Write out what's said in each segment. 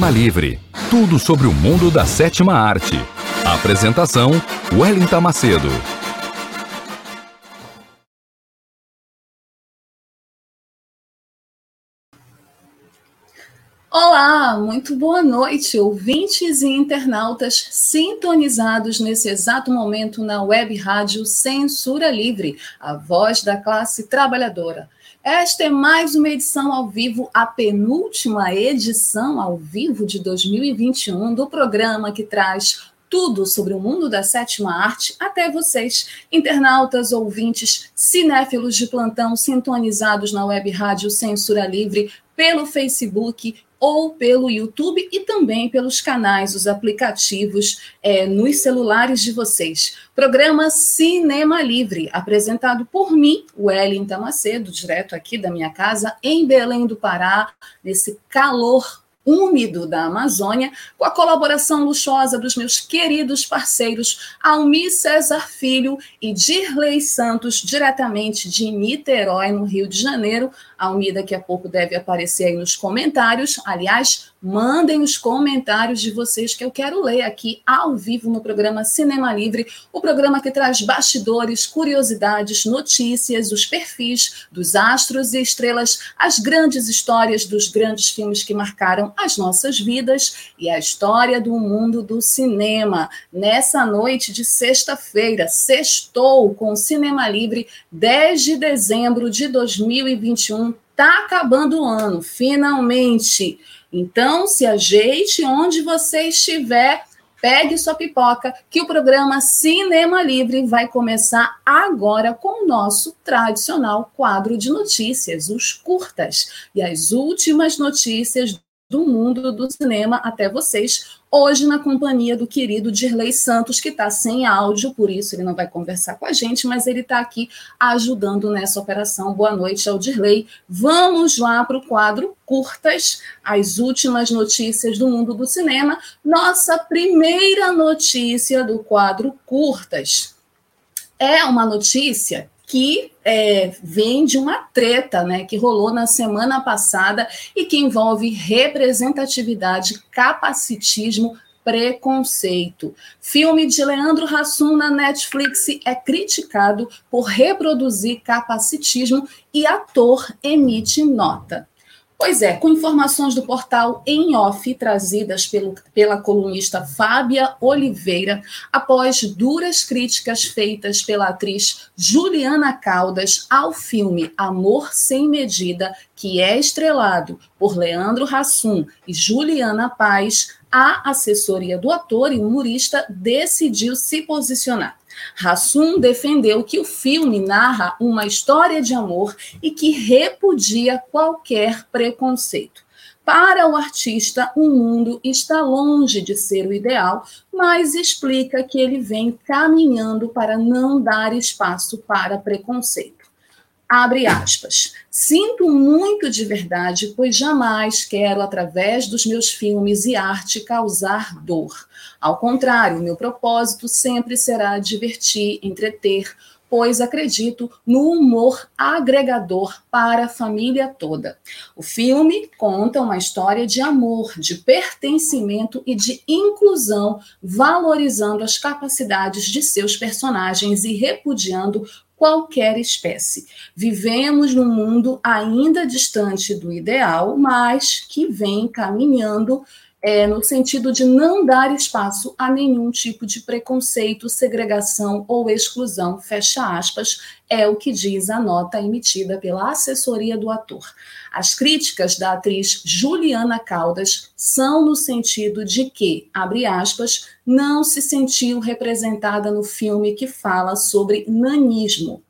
Cinema Livre. Tudo sobre o mundo da sétima arte. Apresentação: Wellington Macedo. Olá, muito boa noite, ouvintes e internautas sintonizados nesse exato momento na web rádio Censura Livre, a voz da classe trabalhadora. Esta é mais uma edição ao vivo, a penúltima edição ao vivo de 2021 do programa que traz tudo sobre o mundo da sétima arte até vocês, internautas, ouvintes, cinéfilos de plantão sintonizados na web rádio Censura Livre, pelo Facebook ou pelo YouTube e também pelos canais, os aplicativos é, nos celulares de vocês. Programa Cinema Livre, apresentado por mim, Wellington Macedo, direto aqui da minha casa, em Belém do Pará, nesse calor úmido da Amazônia, com a colaboração luxuosa dos meus queridos parceiros Almi César Filho e Dirley Santos, diretamente de Niterói, no Rio de Janeiro. Almi daqui a pouco deve aparecer aí nos comentários. Aliás, mandem os comentários de vocês que eu quero ler aqui ao vivo no programa Cinema Livre, o programa que traz bastidores, curiosidades, notícias, os perfis dos astros e estrelas, as grandes histórias dos grandes filmes que marcaram as nossas vidas e a história do mundo do cinema. Nessa noite de sexta-feira, sextou com o Cinema Livre, 10 de dezembro de 2021. Tá acabando o ano, finalmente. Então, se ajeite onde você estiver, pegue sua pipoca, que o programa Cinema Livre vai começar agora com o nosso tradicional quadro de notícias, os curtas, e as últimas notícias do mundo do cinema até vocês, hoje na companhia do querido Dirley Santos, que está sem áudio, por isso ele não vai conversar com a gente, mas ele está aqui ajudando nessa operação. Boa noite ao Dirley. Vamos lá para o quadro Curtas, as últimas notícias do mundo do cinema. Nossa primeira notícia do quadro Curtas é uma notícia que é, vem de uma treta né, que rolou na semana passada e que envolve representatividade, capacitismo, preconceito. Filme de Leandro Hassum na Netflix é criticado por reproduzir capacitismo e ator emite nota. Pois é, com informações do portal Em Off, trazidas pelo, pela colunista Fábia Oliveira, após duras críticas feitas pela atriz Juliana Caldas ao filme Amor Sem Medida, que é estrelado por Leandro Hassum e Juliana Paz, a assessoria do ator e humorista decidiu se posicionar. Hassum defendeu que o filme narra uma história de amor e que repudia qualquer preconceito. Para o artista, o mundo está longe de ser o ideal, mas explica que ele vem caminhando para não dar espaço para preconceito. Abre aspas. Sinto muito de verdade, pois jamais quero, através dos meus filmes e arte, causar dor. Ao contrário, meu propósito sempre será divertir, entreter, pois acredito no humor agregador para a família toda. O filme conta uma história de amor, de pertencimento e de inclusão, valorizando as capacidades de seus personagens e repudiando qualquer espécie. Vivemos num mundo ainda distante do ideal, mas que vem caminhando é, no sentido de não dar espaço a nenhum tipo de preconceito, segregação ou exclusão, fecha aspas, é o que diz a nota emitida pela assessoria do ator. As críticas da atriz Juliana Caldas são no sentido de que, abre aspas, não se sentiu representada no filme que fala sobre nanismo,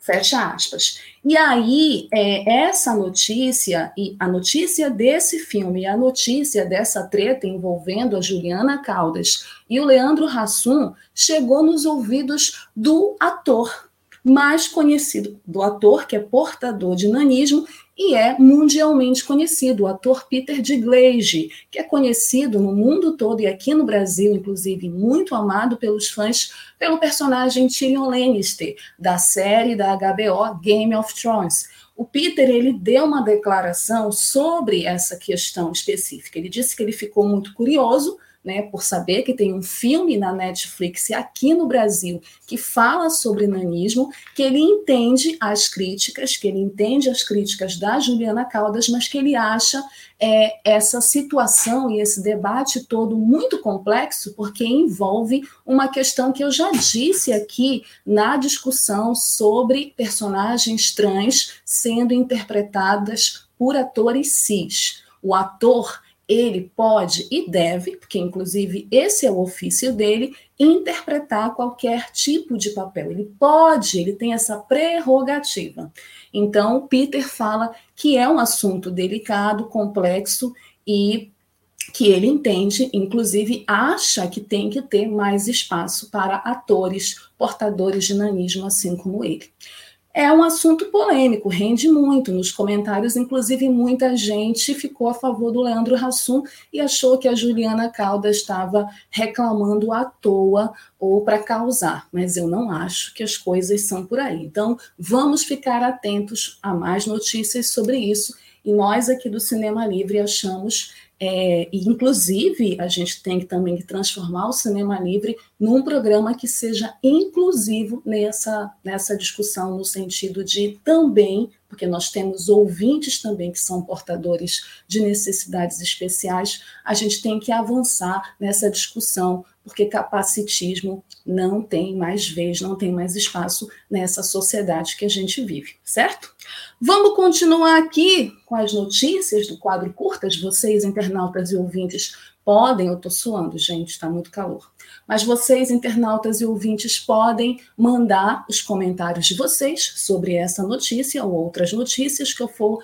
Fecha aspas. E aí, é, essa notícia, e a notícia desse filme, a notícia dessa treta envolvendo a Juliana Caldas e o Leandro Hassum, chegou nos ouvidos do ator, mais conhecido, do ator que é portador de nanismo e é mundialmente conhecido, o ator Peter Dinklage, que é conhecido no mundo todo e aqui no Brasil, inclusive, muito amado pelos fãs pelo personagem Tyrion Lannister, da série da HBO Game of Thrones. O Peter ele deu uma declaração sobre essa questão específica. Ele disse que ele ficou muito curioso né, por saber que tem um filme na Netflix aqui no Brasil que fala sobre nanismo, que ele entende as críticas, que ele entende as críticas da Juliana Caldas, mas que ele acha é, essa situação e esse debate todo muito complexo, porque envolve uma questão que eu já disse aqui na discussão sobre personagens trans sendo interpretadas por atores cis. O ator ele pode e deve, porque inclusive esse é o ofício dele, interpretar qualquer tipo de papel. Ele pode, ele tem essa prerrogativa. Então, Peter fala que é um assunto delicado, complexo e que ele entende, inclusive acha que tem que ter mais espaço para atores portadores de nanismo, assim como ele. É um assunto polêmico, rende muito. Nos comentários, inclusive, muita gente ficou a favor do Leandro Hassum e achou que a Juliana Calda estava reclamando à toa ou para causar. Mas eu não acho que as coisas são por aí. Então, vamos ficar atentos a mais notícias sobre isso. E nós aqui do Cinema Livre achamos é, e, inclusive, a gente tem que também transformar o cinema livre num programa que seja inclusivo nessa, nessa discussão, no sentido de também, porque nós temos ouvintes também que são portadores de necessidades especiais, a gente tem que avançar nessa discussão, porque capacitismo não tem mais vez, não tem mais espaço nessa sociedade que a gente vive, certo? Vamos continuar aqui com as notícias do quadro curtas. Vocês, internautas e ouvintes, podem. Eu estou suando, gente, está muito calor. Mas vocês, internautas e ouvintes, podem mandar os comentários de vocês sobre essa notícia ou outras notícias que eu for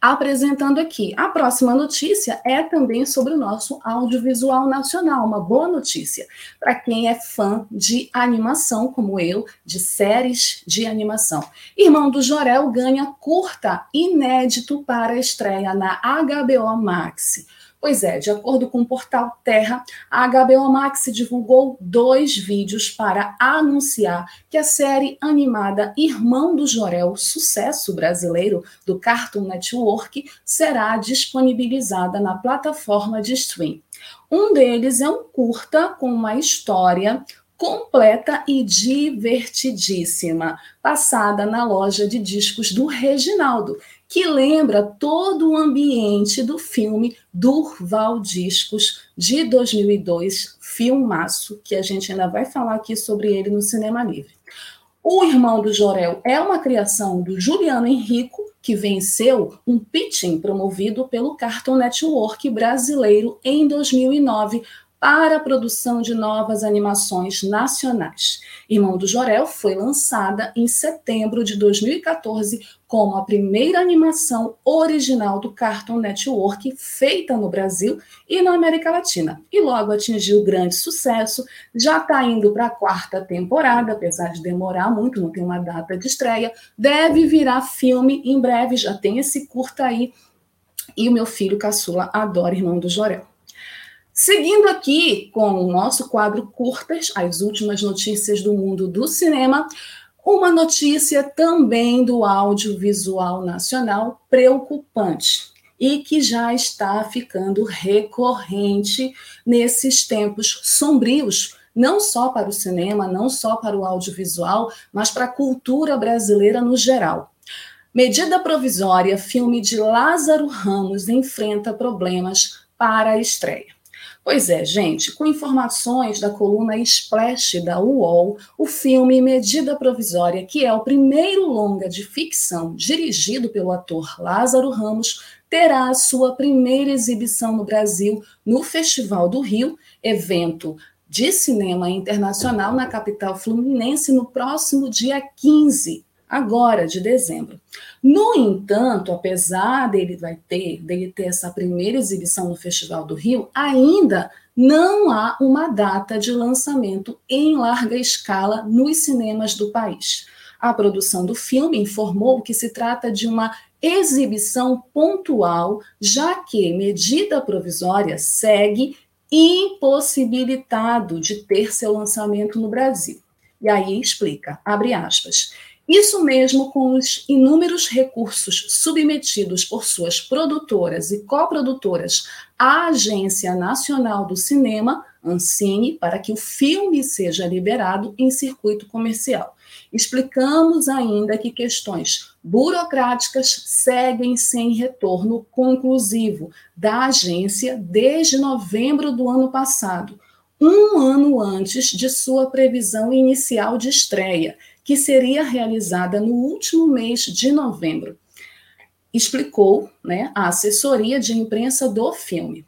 apresentando aqui. A próxima notícia é também sobre o nosso audiovisual nacional, uma boa notícia para quem é fã de animação, como eu, de séries de animação. Irmão do Jorel ganha curta inédito para a estreia na HBO Max. Pois é, de acordo com o portal Terra, a HBO Max divulgou dois vídeos para anunciar que a série animada Irmão do Jorel, sucesso brasileiro do Cartoon Network, será disponibilizada na plataforma de stream. Um deles é um curta com uma história completa e divertidíssima, passada na loja de discos do Reginaldo, que lembra todo o ambiente do filme Durval Discos de 2002, filmaço, que a gente ainda vai falar aqui sobre ele no Cinema Livre. O Irmão do Jorel é uma criação do Juliano Henrico, que venceu um pitching promovido pelo Cartoon Network brasileiro em 2009 para a produção de novas animações nacionais. Irmão do Jorel foi lançada em setembro de 2014 como a primeira animação original do Cartoon Network feita no Brasil e na América Latina. E logo atingiu grande sucesso, já está indo para a quarta temporada, apesar de demorar muito, não tem uma data de estreia. Deve virar filme em breve, já tem esse curta aí. E o meu filho caçula adora Irmão do Jorel. Seguindo aqui com o nosso quadro Curtas, as últimas notícias do mundo do cinema, uma notícia também do audiovisual nacional preocupante e que já está ficando recorrente nesses tempos sombrios, não só para o cinema, não só para o audiovisual, mas para a cultura brasileira no geral. Medida provisória, filme de Lázaro Ramos enfrenta problemas para a estreia. Pois é, gente, com informações da coluna Splash da UOL, o filme Medida Provisória, que é o primeiro longa de ficção dirigido pelo ator Lázaro Ramos, terá a sua primeira exibição no Brasil no Festival do Rio, evento de cinema internacional na capital fluminense no próximo dia 15 agora de dezembro. No entanto, apesar dele vai ter, dele ter essa primeira exibição no Festival do Rio, ainda não há uma data de lançamento em larga escala nos cinemas do país. A produção do filme informou que se trata de uma exibição pontual, já que medida provisória segue impossibilitado de ter seu lançamento no Brasil. E aí explica, abre aspas. Isso mesmo com os inúmeros recursos submetidos por suas produtoras e coprodutoras à Agência Nacional do Cinema, Ancine, para que o filme seja liberado em circuito comercial. Explicamos ainda que questões burocráticas seguem sem retorno conclusivo da agência desde novembro do ano passado, um ano antes de sua previsão inicial de estreia, que seria realizada no último mês de novembro. Explicou né, a assessoria de imprensa do filme.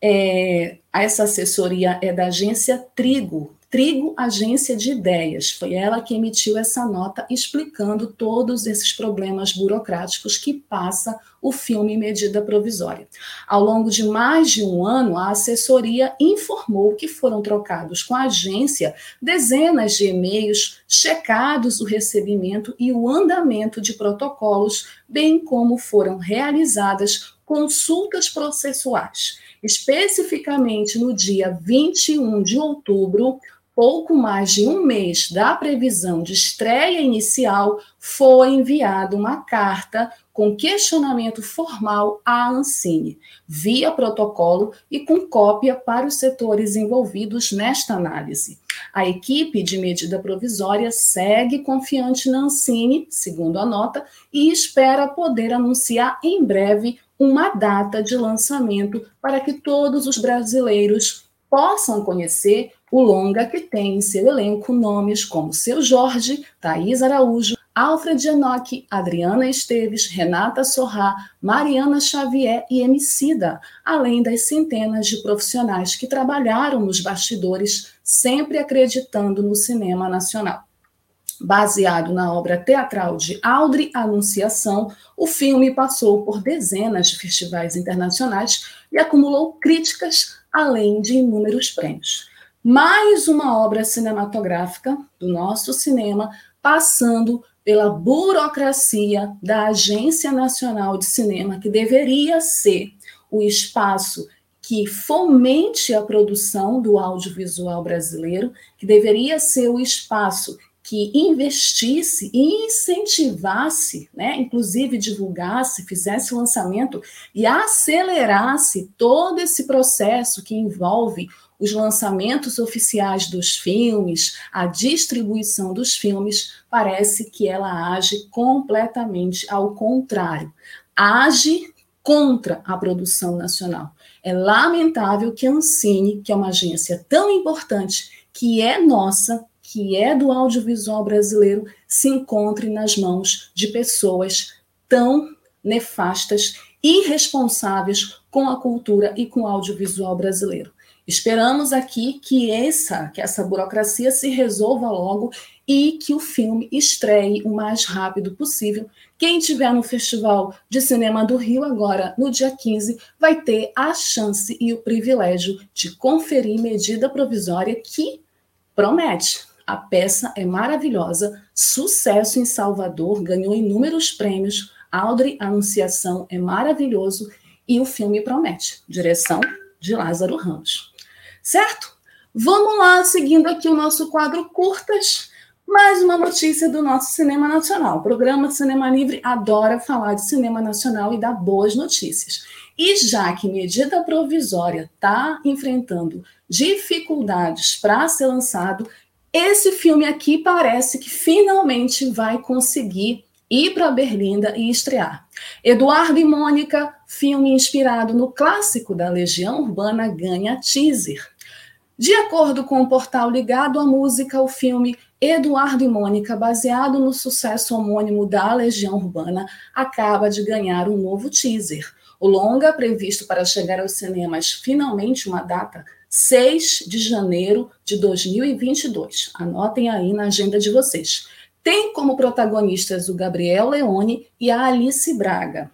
É, essa assessoria é da agência Trigo, Trigo Agência de Ideias. Foi ela que emitiu essa nota explicando todos esses problemas burocráticos que passa o filme Medida Provisória. Ao longo de mais de um ano, a assessoria informou que foram trocados com a agência dezenas de e-mails, checados o recebimento e o andamento de protocolos, bem como foram realizadas consultas processuais. Especificamente no dia 21 de outubro, pouco mais de um mês da previsão de estreia inicial, foi enviada uma carta com questionamento formal à Ancine, via protocolo e com cópia para os setores envolvidos nesta análise. A equipe de medida provisória segue confiante na Ancine, segundo a nota, e espera poder anunciar em breve uma data de lançamento para que todos os brasileiros possam conhecer o longa que tem em seu elenco nomes como Seu Jorge, Thaís Araújo, Alfred Enoch, Adriana Esteves, Renata Sorrá, Mariana Xavier e Emicida, além das centenas de profissionais que trabalharam nos bastidores, sempre acreditando no cinema nacional. Baseado na obra teatral de Audrey Anunciação, o filme passou por dezenas de festivais internacionais e acumulou críticas, além de inúmeros prêmios mais uma obra cinematográfica do nosso cinema passando pela burocracia da Agência Nacional de Cinema, que deveria ser o espaço que fomente a produção do audiovisual brasileiro, que deveria ser o espaço que investisse e incentivasse, né, inclusive divulgasse, fizesse lançamento e acelerasse todo esse processo que envolve os lançamentos oficiais dos filmes, a distribuição dos filmes, parece que ela age completamente ao contrário. Age contra a produção nacional. É lamentável que a Ancine, que é uma agência tão importante, que é nossa, que é do audiovisual brasileiro, se encontre nas mãos de pessoas tão nefastas, irresponsáveis com a cultura e com o audiovisual brasileiro. Esperamos aqui que essa, que essa burocracia se resolva logo e que o filme estreie o mais rápido possível. Quem estiver no Festival de Cinema do Rio agora, no dia 15, vai ter a chance e o privilégio de conferir medida provisória que promete. A peça é maravilhosa, sucesso em Salvador, ganhou inúmeros prêmios. Audrey Anunciação é maravilhoso e o filme promete. Direção de Lázaro Ramos certo? Vamos lá, seguindo aqui o nosso quadro curtas, mais uma notícia do nosso cinema nacional. O programa Cinema Livre adora falar de cinema nacional e dar boas notícias. E já que medida provisória está enfrentando dificuldades para ser lançado, esse filme aqui parece que finalmente vai conseguir ir para Berlinda e estrear. Eduardo e Mônica, filme inspirado no clássico da Legião Urbana, ganha teaser. De acordo com o portal ligado à música, o filme Eduardo e Mônica, baseado no sucesso homônimo da Legião Urbana, acaba de ganhar um novo teaser. O longa, previsto para chegar aos cinemas finalmente uma data 6 de janeiro de 2022. Anotem aí na agenda de vocês. Tem como protagonistas o Gabriel Leone e a Alice Braga.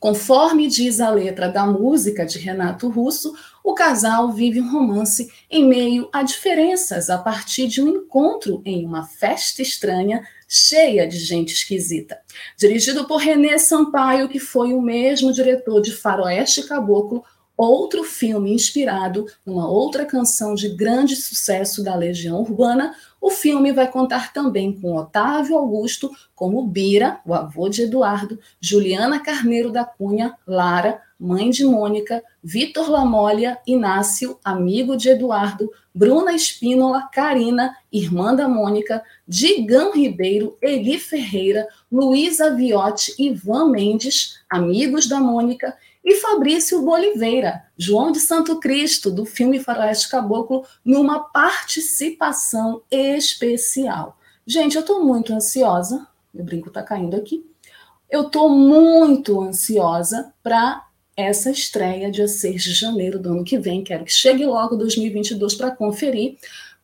Conforme diz a letra da música de Renato Russo, o casal vive um romance em meio a diferenças a partir de um encontro em uma festa estranha cheia de gente esquisita. Dirigido por René Sampaio, que foi o mesmo diretor de Faroeste Caboclo, outro filme inspirado numa outra canção de grande sucesso da Legião Urbana, o filme vai contar também com Otávio Augusto como Bira, o avô de Eduardo, Juliana Carneiro da Cunha, Lara, mãe de Mônica, Vitor Lamólia, Inácio, amigo de Eduardo, Bruna Espínola, Karina, irmã da Mônica, Digão Ribeiro, Eli Ferreira, Luísa Viotti, Ivan Mendes, amigos da Mônica, e Fabrício Boliveira, João de Santo Cristo, do filme Faroeste Caboclo, numa participação especial. Gente, eu estou muito ansiosa, meu brinco está caindo aqui, eu estou muito ansiosa para essa estreia dia 6 de janeiro do ano que vem, quero que chegue logo 2022 para conferir,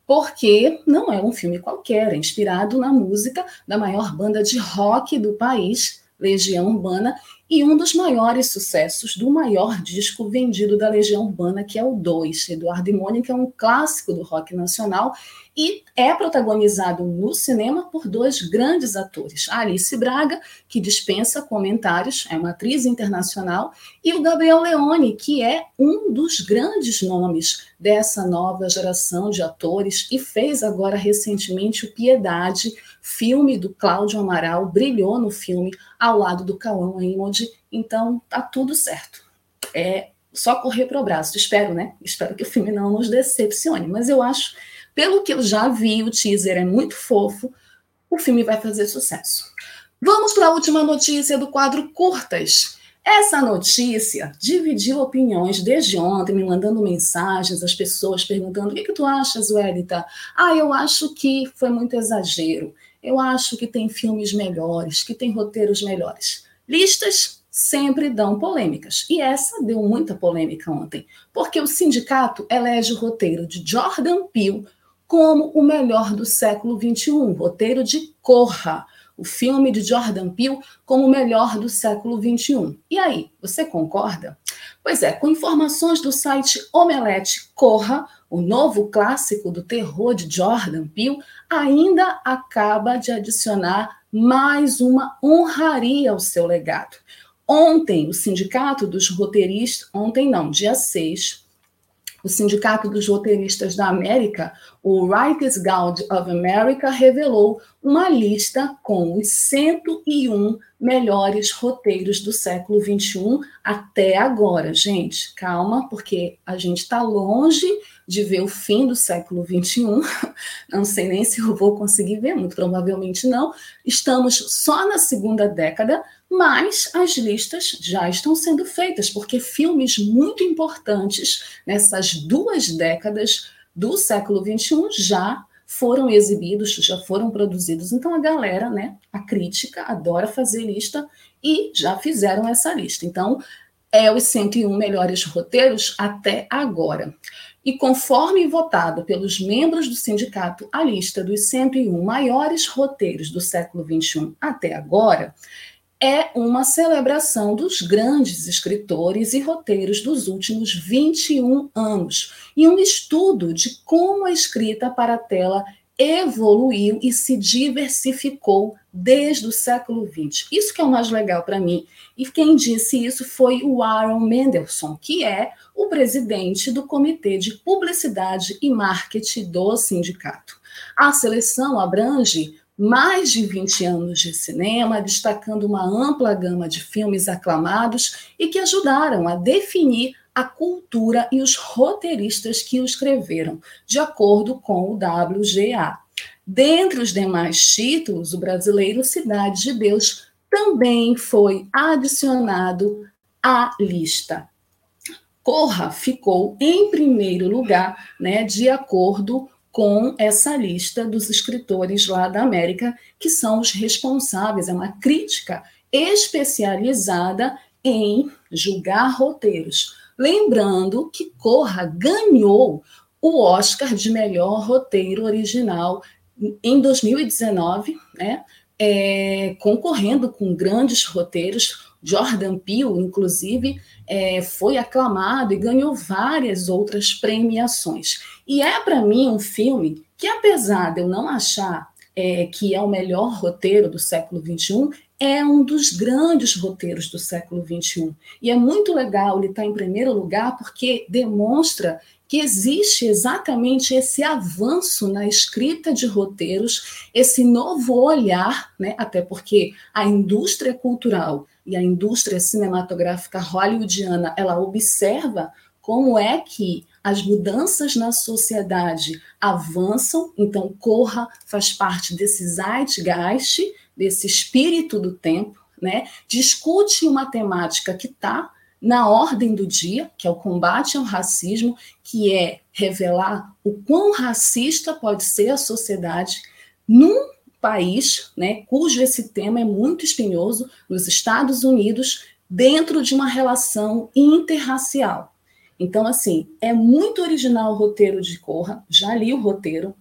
porque não é um filme qualquer, é inspirado na música da maior banda de rock do país, Legião Urbana, e um dos maiores sucessos do maior disco vendido da Legião Urbana, que é o 2. Eduardo e Mônica é um clássico do rock nacional e é protagonizado no cinema por dois grandes atores, Alice Braga, que dispensa comentários, é uma atriz internacional, e o Gabriel Leone, que é um dos grandes nomes dessa nova geração de atores e fez agora recentemente o Piedade, filme do Cláudio Amaral, brilhou no filme ao lado do Cauã Emoji, então tá tudo certo. É só correr para o braço, espero, né? Espero que o filme não nos decepcione, mas eu acho pelo que eu já vi, o teaser é muito fofo, o filme vai fazer sucesso. Vamos para a última notícia do quadro Curtas. Essa notícia dividiu opiniões desde ontem, me mandando mensagens, as pessoas perguntando: o que, que tu achas, Wellita? Ah, eu acho que foi muito exagero. Eu acho que tem filmes melhores, que tem roteiros melhores. Listas sempre dão polêmicas. E essa deu muita polêmica ontem, porque o sindicato elege o roteiro de Jordan Peele como o melhor do século XXI, roteiro de Corra, o filme de Jordan Peele como o melhor do século XXI. E aí, você concorda? Pois é, com informações do site Omelete Corra, o novo clássico do terror de Jordan Peele ainda acaba de adicionar mais uma honraria ao seu legado. Ontem, o Sindicato dos Roteiristas, ontem não, dia 6, o Sindicato dos Roteiristas da América, o Writers Guild of America, revelou uma lista com os 101 melhores roteiros do século XXI até agora. Gente, calma, porque a gente está longe de ver o fim do século XXI. Não sei nem se eu vou conseguir ver, muito provavelmente não. Estamos só na segunda década, mas as listas já estão sendo feitas, porque filmes muito importantes nessas duas décadas do século XXI já foram exibidos, já foram produzidos. Então a galera, né, a crítica adora fazer lista e já fizeram essa lista. Então é os 101 melhores roteiros até agora. E conforme votado pelos membros do sindicato, a lista dos 101 maiores roteiros do século XXI até agora é uma celebração dos grandes escritores e roteiros dos últimos 21 anos e um estudo de como a escrita para a tela evoluiu e se diversificou desde o século XX. Isso que é o mais legal para mim. E quem disse isso foi o Aaron Mendelssohn, que é o presidente do Comitê de Publicidade e Marketing do sindicato. A seleção abrange mais de 20 anos de cinema, destacando uma ampla gama de filmes aclamados e que ajudaram a definir a cultura e os roteiristas que o escreveram, de acordo com o WGA. Dentre os demais títulos, o brasileiro Cidade de Deus também foi adicionado à lista. Corra ficou em primeiro lugar, né, de acordo com essa lista dos escritores lá da América, que são os responsáveis, é uma crítica especializada em julgar roteiros. Lembrando que Corra ganhou o Oscar de melhor roteiro original em 2019, né? É, concorrendo com grandes roteiros. Jordan Peele, inclusive, é, foi aclamado e ganhou várias outras premiações. E é, para mim, um filme que, apesar de eu não achar é, que é o melhor roteiro do século XXI, é um dos grandes roteiros do século XXI. E é muito legal ele estar em primeiro lugar porque demonstra que existe exatamente esse avanço na escrita de roteiros, esse novo olhar, né? até porque a indústria cultural e a indústria cinematográfica hollywoodiana, ela observa como é que as mudanças na sociedade avançam, então Corra faz parte desse zeitgeist, desse espírito do tempo, né? discute uma temática que está na ordem do dia, que é o combate ao racismo, que é revelar o quão racista pode ser a sociedade num país, né, cujo esse tema é muito espinhoso, nos Estados Unidos, dentro de uma relação interracial. Então, assim, é muito original o roteiro de Corra, já li o roteiro.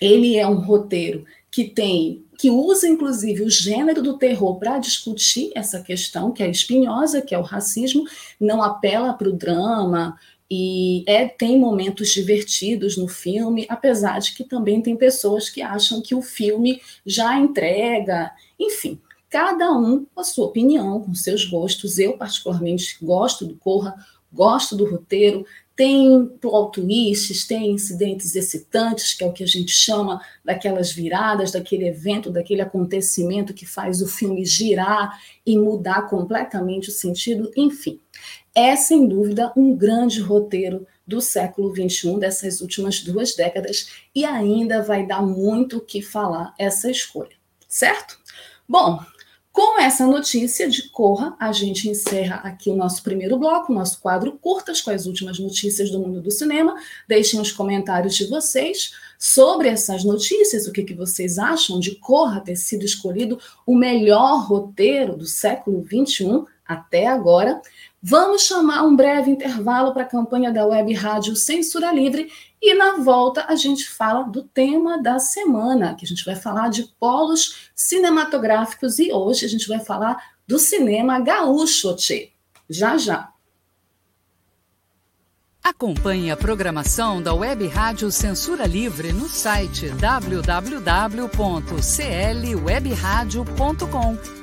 Ele é um roteiro que tem que usa inclusive o gênero do terror para discutir essa questão que é espinhosa, que é o racismo, não apela para o drama e é, tem momentos divertidos no filme, apesar de que também tem pessoas que acham que o filme já entrega, enfim, cada um com a sua opinião, com seus gostos. Eu particularmente gosto do Corra, gosto do roteiro, tem plot twists, tem incidentes excitantes, que é o que a gente chama daquelas viradas, daquele evento, daquele acontecimento que faz o filme girar e mudar completamente o sentido, enfim. É, sem dúvida, um grande roteiro do século XXI, dessas últimas duas décadas, e ainda vai dar muito o que falar essa escolha, certo? Bom, com essa notícia de Corra, a gente encerra aqui o nosso primeiro bloco, nosso quadro curtas com as últimas notícias do mundo do cinema. Deixem os comentários de vocês sobre essas notícias, o que, que vocês acham de Corra ter sido escolhido o melhor roteiro do século XXI até agora. Vamos chamar um breve intervalo para a campanha da Web Rádio Censura Livre e na volta a gente fala do tema da semana, que a gente vai falar de polos cinematográficos e hoje a gente vai falar do cinema gaúcho, tchê. Já já. Acompanhe a programação da Web Rádio Censura Livre no site www.clwebradio.com,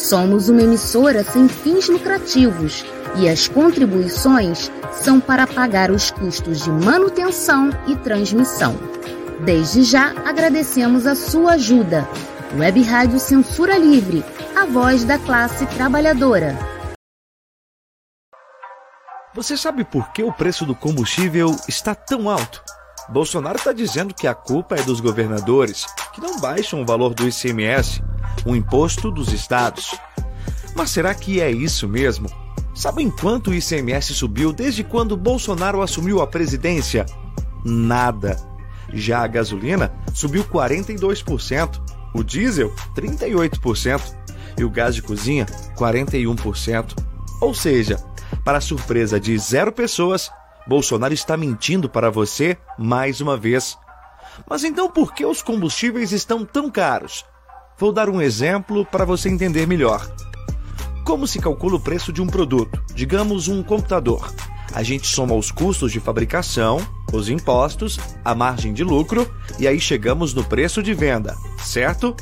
Somos uma emissora sem fins lucrativos e as contribuições são para pagar os custos de manutenção e transmissão. Desde já agradecemos a sua ajuda. Web Rádio Censura Livre, a voz da classe trabalhadora. Você sabe por que o preço do combustível está tão alto? Bolsonaro está dizendo que a culpa é dos governadores, que não baixam o valor do ICMS, o imposto dos estados. Mas será que é isso mesmo? Sabem quanto o ICMS subiu desde quando Bolsonaro assumiu a presidência? Nada. Já a gasolina subiu 42%. o diesel 38% e o gás de cozinha 41%. Ou seja, para surpresa de zero pessoas, Bolsonaro está mentindo para você mais uma vez. Mas então por que os combustíveis estão tão caros? Vou dar um exemplo para você entender melhor. Como se calcula o preço de um produto, digamos um computador? A gente soma os custos de fabricação, os impostos, a margem de lucro e aí chegamos no preço de venda, certo?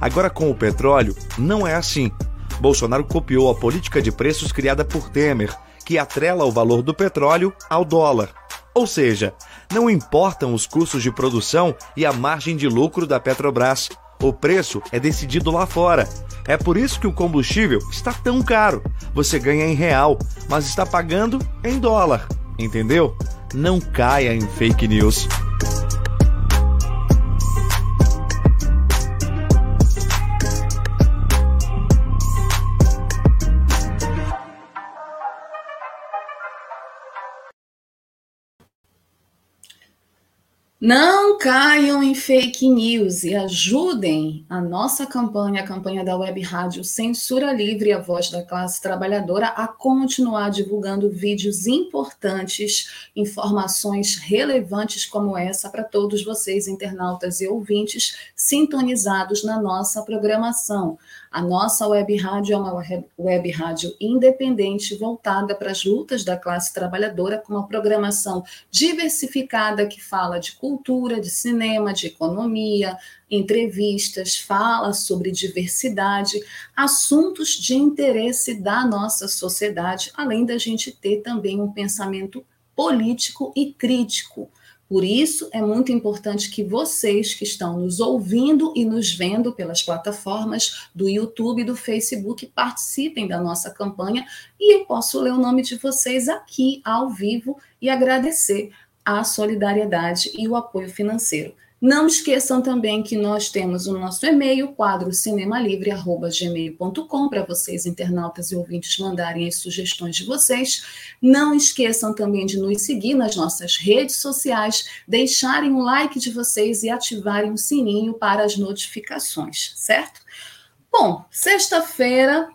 Agora com o petróleo, não é assim. Bolsonaro copiou a política de preços criada por Temer, que atrela o valor do petróleo ao dólar. Ou seja, não importam os custos de produção e a margem de lucro da Petrobras. O preço é decidido lá fora. É por isso que o combustível está tão caro. Você ganha em real, mas está pagando em dólar. Entendeu? Não caia em fake news. Não caiam em fake news e ajudem a nossa campanha, a campanha da Web Rádio Censura Livre, a voz da classe trabalhadora, a continuar divulgando vídeos importantes, informações relevantes como essa para todos vocês, internautas e ouvintes, sintonizados na nossa programação. A nossa web rádio é uma web rádio independente voltada para as lutas da classe trabalhadora, com uma programação diversificada que fala de cultura, de cinema, de economia, entrevistas, fala sobre diversidade, assuntos de interesse da nossa sociedade, além da gente ter também um pensamento político e crítico por isso, é muito importante que vocês que estão nos ouvindo e nos vendo pelas plataformas do YouTube e do Facebook participem da nossa campanha e eu posso ler o nome de vocês aqui ao vivo e agradecer a solidariedade e o apoio financeiro. Não esqueçam também que nós temos o nosso e-mail, quadro para vocês, internautas e ouvintes, mandarem as sugestões de vocês. Não esqueçam também de nos seguir nas nossas redes sociais, deixarem o like de vocês e ativarem o sininho para as notificações, certo? Bom, sexta-feira,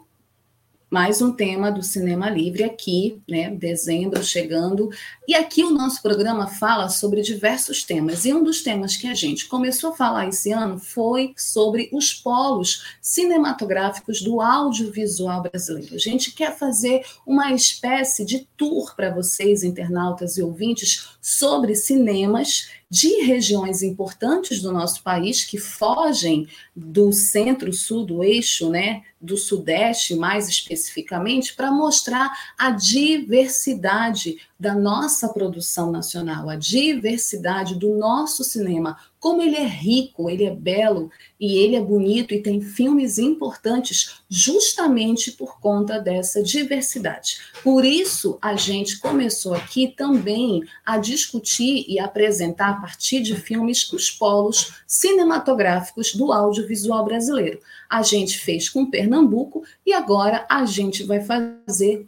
mais um tema do Cinema Livre aqui, né? Dezembro chegando. E aqui o nosso programa fala sobre diversos temas. E um dos temas que a gente começou a falar esse ano foi sobre os polos cinematográficos do audiovisual brasileiro. A gente quer fazer uma espécie de tour para vocês, internautas e ouvintes, sobre cinemas de regiões importantes do nosso país que fogem do centro-sul do eixo, né, do sudeste mais especificamente, para mostrar a diversidade da nossa produção nacional, a diversidade do nosso cinema, como ele é rico, ele é belo e ele é bonito e tem filmes importantes justamente por conta dessa diversidade. Por isso, a gente começou aqui também a discutir e apresentar a partir de filmes os polos cinematográficos do audiovisual brasileiro. A gente fez com Pernambuco e agora a gente vai fazer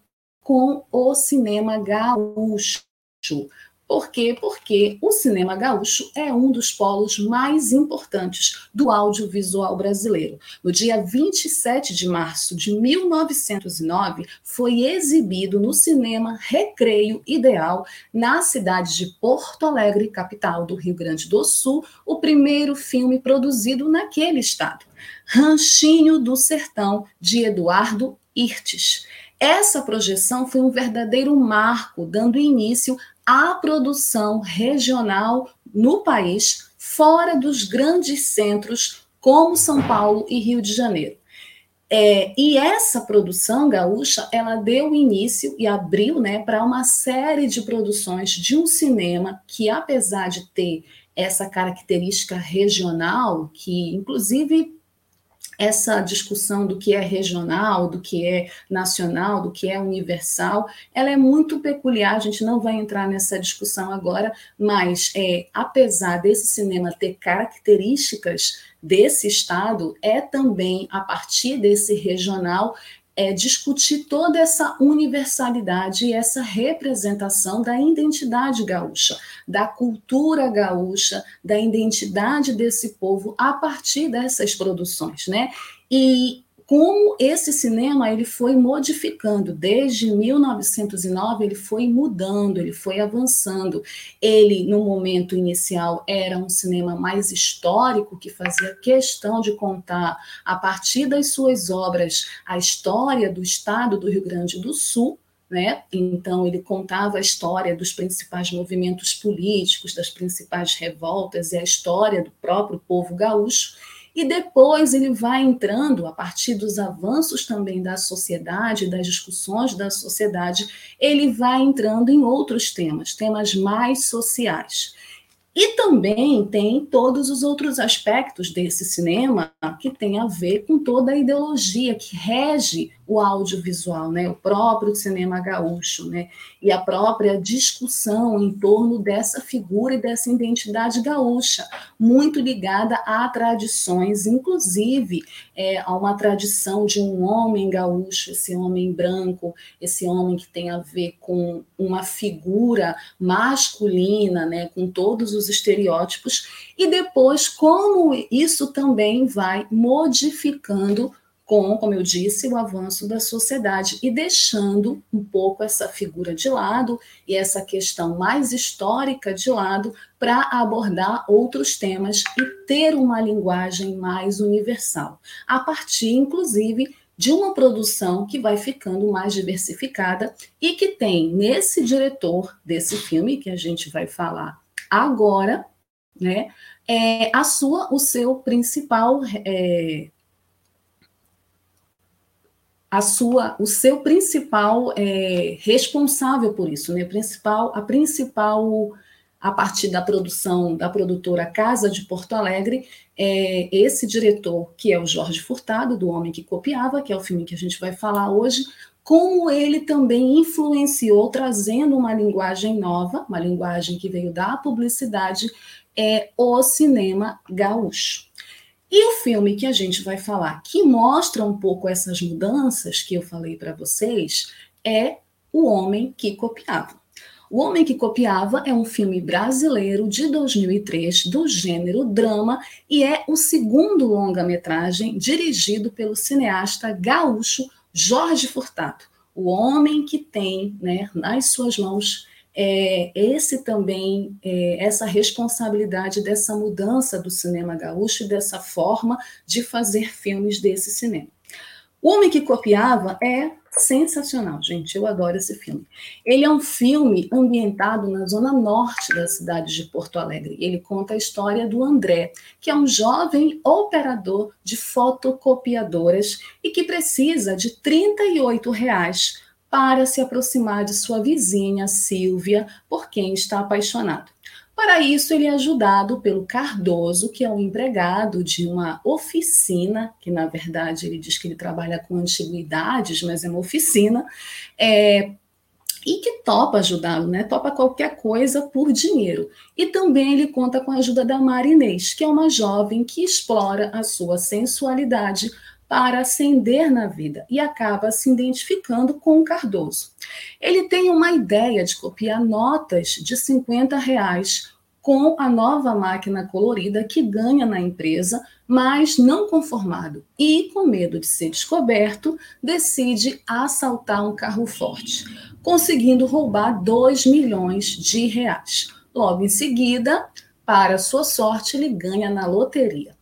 com o cinema gaúcho. Por quê? Porque o cinema gaúcho é um dos polos mais importantes do audiovisual brasileiro. No dia 27 de março de 1909, foi exibido no cinema Recreio Ideal, na cidade de Porto Alegre, capital do Rio Grande do Sul, o primeiro filme produzido naquele estado. Ranchinho do Sertão, de Eduardo Irtes. Essa projeção foi um verdadeiro marco, dando início à produção regional no país, fora dos grandes centros como São Paulo e Rio de Janeiro. É, e essa produção gaúcha, ela deu início e abriu né, para uma série de produções de um cinema que, apesar de ter essa característica regional, que inclusive essa discussão do que é regional, do que é nacional, do que é universal, ela é muito peculiar, a gente não vai entrar nessa discussão agora, mas é, apesar desse cinema ter características desse estado, é também a partir desse regional é, discutir toda essa universalidade e essa representação da identidade gaúcha, da cultura gaúcha, da identidade desse povo a partir dessas produções, né? E como esse cinema ele foi modificando desde 1909 ele foi mudando ele foi avançando ele no momento inicial era um cinema mais histórico que fazia questão de contar a partir das suas obras a história do estado do Rio Grande do Sul né? Então, ele contava a história dos principais movimentos políticos, das principais revoltas e a história do próprio povo gaúcho. E depois ele vai entrando, a partir dos avanços também da sociedade, das discussões da sociedade, ele vai entrando em outros temas, temas mais sociais. E também tem todos os outros aspectos desse cinema que tem a ver com toda a ideologia que rege o audiovisual, né, o próprio cinema gaúcho, né, e a própria discussão em torno dessa figura e dessa identidade gaúcha, muito ligada a tradições, inclusive é, a uma tradição de um homem gaúcho, esse homem branco, esse homem que tem a ver com uma figura masculina, né, com todos os estereótipos, e depois como isso também vai modificando com, como eu disse, o avanço da sociedade e deixando um pouco essa figura de lado e essa questão mais histórica de lado para abordar outros temas e ter uma linguagem mais universal, a partir, inclusive, de uma produção que vai ficando mais diversificada e que tem nesse diretor desse filme que a gente vai falar agora, né, é, a sua, o seu principal é, a sua, o seu principal é, responsável por isso, né? Principal, a principal a partir da produção da produtora Casa de Porto Alegre, é esse diretor, que é o Jorge Furtado, do Homem que Copiava, que é o filme que a gente vai falar hoje, como ele também influenciou, trazendo uma linguagem nova, uma linguagem que veio da publicidade, é o cinema gaúcho. E o filme que a gente vai falar, que mostra um pouco essas mudanças que eu falei para vocês, é O Homem que Copiava. O Homem que Copiava é um filme brasileiro de 2003 do gênero drama e é o segundo longa-metragem dirigido pelo cineasta gaúcho Jorge Furtado. O homem que tem né, nas suas mãos é, esse também, é, essa responsabilidade dessa mudança do cinema gaúcho e dessa forma de fazer filmes desse cinema. O Homem que Copiava é sensacional, gente. Eu adoro esse filme. Ele é um filme ambientado na zona norte da cidade de Porto Alegre. Ele conta a história do André, que é um jovem operador de fotocopiadoras e que precisa de 38 reais para se aproximar de sua vizinha Silvia, por quem está apaixonado. Para isso, ele é ajudado pelo Cardoso, que é um empregado de uma oficina, que na verdade ele diz que ele trabalha com antiguidades, mas é uma oficina, é, e que topa ajudá-lo, né? Topa qualquer coisa por dinheiro. E também ele conta com a ajuda da Marinês, que é uma jovem que explora a sua sensualidade para ascender na vida e acaba se identificando com o Cardoso. Ele tem uma ideia de copiar notas de 50 reais com a nova máquina colorida que ganha na empresa, mas não conformado e com medo de ser descoberto, decide assaltar um carro forte, conseguindo roubar 2 milhões de reais. Logo em seguida, para sua sorte, ele ganha na loteria.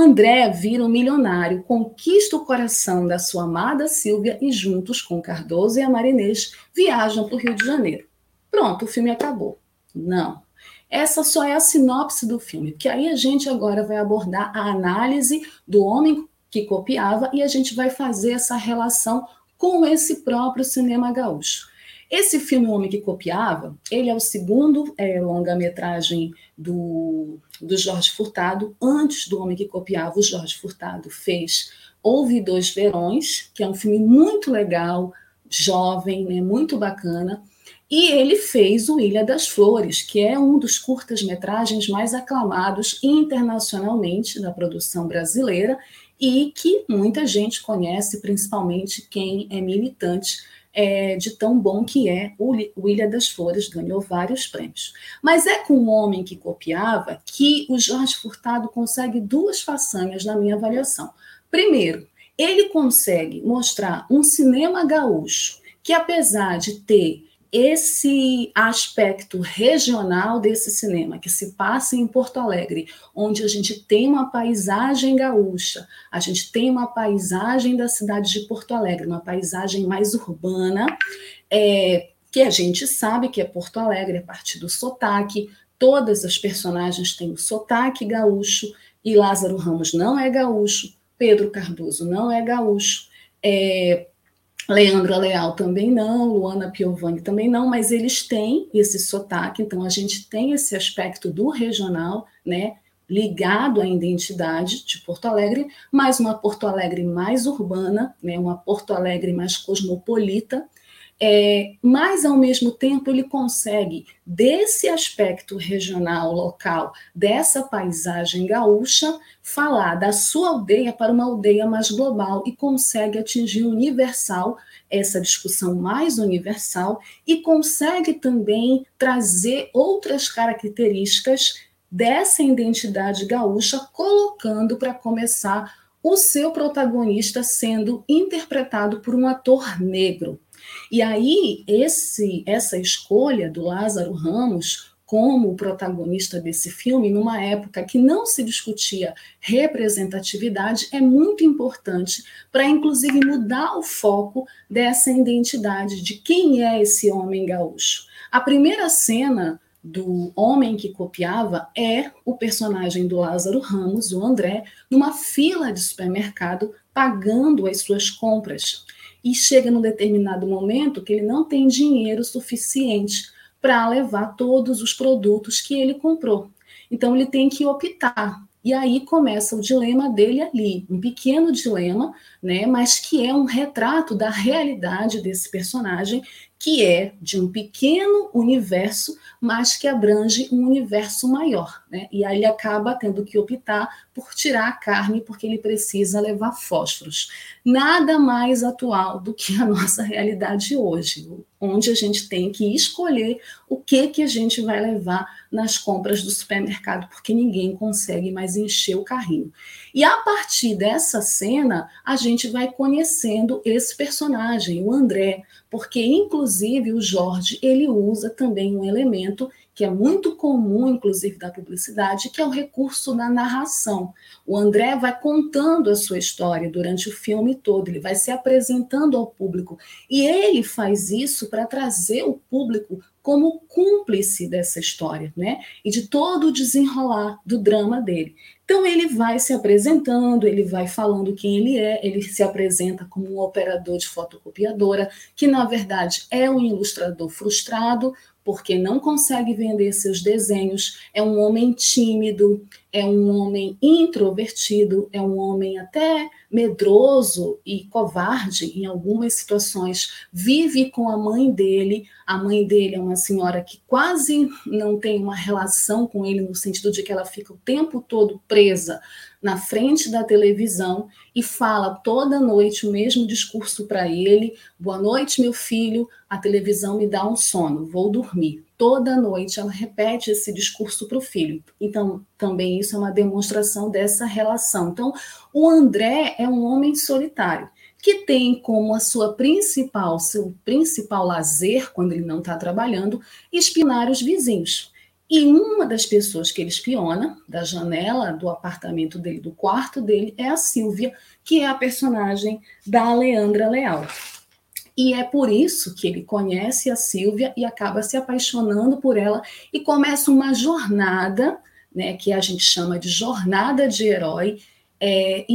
André vira um milionário, conquista o coração da sua amada Silvia e juntos com Cardoso e a Marinês viajam para o Rio de Janeiro. Pronto, o filme acabou. Não. Essa só é a sinopse do filme, que aí a gente agora vai abordar a análise do homem que copiava e a gente vai fazer essa relação com esse próprio cinema gaúcho. Esse filme O Homem que Copiava, ele é o segundo é, longa-metragem do, do Jorge Furtado. Antes do Homem que Copiava, o Jorge Furtado fez Houve Dois Verões, que é um filme muito legal, jovem, né, muito bacana. E ele fez o Ilha das Flores, que é um dos curtas-metragens mais aclamados internacionalmente da produção brasileira e que muita gente conhece, principalmente quem é militante é, de tão bom que é o, Ilha das Flores, ganhou vários prêmios. Mas é com o homem que copiava que o Jorge Furtado consegue duas façanhas na minha avaliação. Primeiro, ele consegue mostrar um cinema gaúcho que, apesar de ter esse aspecto regional desse cinema que se passa em Porto Alegre, onde a gente tem uma paisagem gaúcha, a gente tem uma paisagem da cidade de Porto Alegre, uma paisagem mais urbana, é, que a gente sabe que é Porto Alegre a partir do sotaque, todas as personagens têm o sotaque gaúcho, e Lázaro Ramos não é gaúcho, Pedro Cardoso não é gaúcho, é, Leandro Leal também não, Luana Piovani também não, mas eles têm esse sotaque, então a gente tem esse aspecto do regional, né, ligado à identidade de Porto Alegre, mas uma Porto Alegre mais urbana, né, uma Porto Alegre mais cosmopolita, é, mas ao mesmo tempo ele consegue, desse aspecto regional, local, dessa paisagem gaúcha, falar da sua aldeia para uma aldeia mais global e consegue atingir universal essa discussão mais universal e consegue também trazer outras características dessa identidade gaúcha, colocando para começar o seu protagonista sendo interpretado por um ator negro. E aí, esse, essa escolha do Lázaro Ramos como protagonista desse filme, numa época que não se discutia representatividade, é muito importante para, inclusive, mudar o foco dessa identidade de quem é esse homem gaúcho. A primeira cena do homem que copiava é o personagem do Lázaro Ramos, o André, numa fila de supermercado pagando as suas compras e chega num determinado momento que ele não tem dinheiro suficiente para levar todos os produtos que ele comprou. Então ele tem que optar. E aí começa o dilema dele ali, um pequeno dilema, né, mas que é um retrato da realidade desse personagem que é de um pequeno universo, mas que abrange um universo maior. Né? E aí ele acaba tendo que optar por tirar a carne, porque ele precisa levar fósforos. Nada mais atual do que a nossa realidade hoje, onde a gente tem que escolher o que, que a gente vai levar nas compras do supermercado, porque ninguém consegue mais encher o carrinho. E a partir dessa cena, a gente vai conhecendo esse personagem, o André, porque inclusive o Jorge, ele usa também um elemento que é muito comum, inclusive, da publicidade, que é o recurso da narração. O André vai contando a sua história durante o filme todo, ele vai se apresentando ao público. E ele faz isso para trazer o público como cúmplice dessa história, né? E de todo o desenrolar do drama dele. Então ele vai se apresentando, ele vai falando quem ele é, ele se apresenta como um operador de fotocopiadora, que na verdade é um ilustrador frustrado, porque não consegue vender seus desenhos, é um homem tímido, é um homem introvertido, é um homem até medroso e covarde em algumas situações, vive com a mãe dele. A mãe dele é uma senhora que quase não tem uma relação com ele, no sentido de que ela fica o tempo todo presa na frente da televisão e fala toda noite o mesmo discurso para ele: Boa noite, meu filho, a televisão me dá um sono, vou dormir. Toda noite ela repete esse discurso para o filho. Então, também isso é uma demonstração dessa relação. Então, o André é um homem solitário que tem como a sua principal, seu principal lazer, quando ele não está trabalhando, espinar os vizinhos. E uma das pessoas que ele espiona, da janela do apartamento dele, do quarto dele, é a Silvia, que é a personagem da Leandra Leal. E é por isso que ele conhece a Silvia e acaba se apaixonando por ela e começa uma jornada, né, que a gente chama de jornada de herói, é,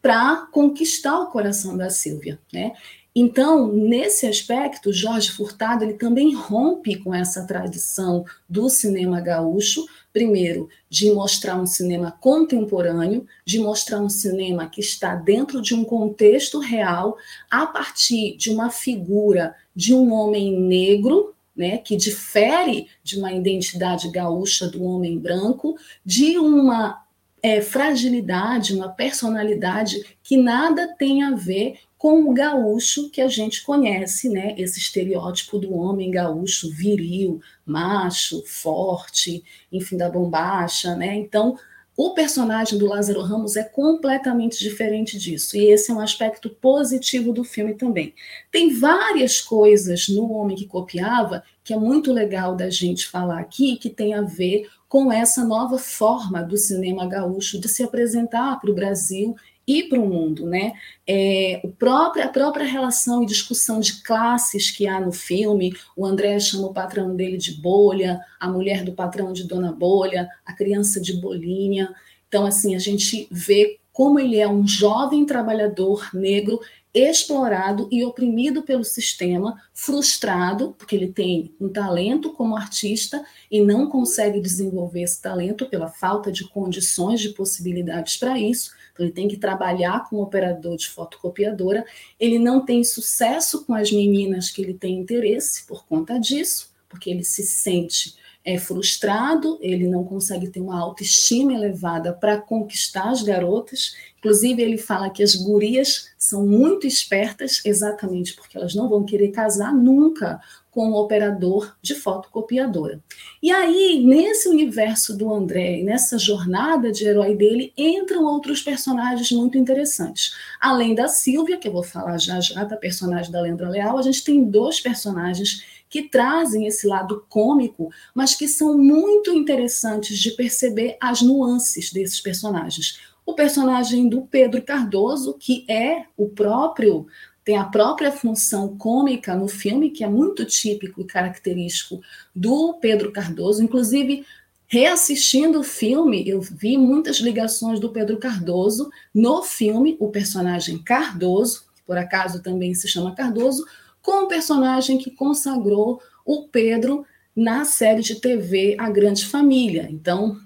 para conquistar o coração da Silvia, né? Então, nesse aspecto, Jorge Furtado ele também rompe com essa tradição do cinema gaúcho, primeiro, de mostrar um cinema contemporâneo, de mostrar um cinema que está dentro de um contexto real, a partir de uma figura de um homem negro, né, que difere de uma identidade gaúcha do homem branco, de uma é, fragilidade, uma personalidade que nada tem a ver com o gaúcho que a gente conhece, né? Esse estereótipo do homem gaúcho viril, macho, forte, enfim, da bombacha, né? Então, o personagem do Lázaro Ramos é completamente diferente disso, e esse é um aspecto positivo do filme também. Tem várias coisas no Homem que Copiava que é muito legal da gente falar aqui, que tem a ver com essa nova forma do cinema gaúcho de se apresentar para o Brasil e para o mundo, né? É, o próprio, a própria relação e discussão de classes que há no filme, o André chama o patrão dele de bolha, a mulher do patrão de dona bolha, a criança de bolinha. Então, assim, a gente vê como ele é um jovem trabalhador negro explorado e oprimido pelo sistema, frustrado, porque ele tem um talento como artista e não consegue desenvolver esse talento pela falta de condições, de possibilidades para isso. Então, ele tem que trabalhar como operador de fotocopiadora. Ele não tem sucesso com as meninas que ele tem interesse por conta disso, porque ele se sente é frustrado, ele não consegue ter uma autoestima elevada para conquistar as garotas. Inclusive, ele fala que as gurias são muito espertas, exatamente porque elas não vão querer casar nunca com um operador de fotocopiadora. E aí, nesse universo do André, nessa jornada de herói dele, entram outros personagens muito interessantes. Além da Silvia, que eu vou falar já já, da personagem da Lendra Leal, a gente tem dois personagens que trazem esse lado cômico, mas que são muito interessantes de perceber as nuances desses personagens. O personagem do Pedro Cardoso, que é o próprio tem a própria função cômica no filme, que é muito típico e característico do Pedro Cardoso. Inclusive, reassistindo o filme, eu vi muitas ligações do Pedro Cardoso no filme, o personagem Cardoso, que por acaso também se chama Cardoso, com o personagem que consagrou o Pedro na série de TV A Grande Família. Então,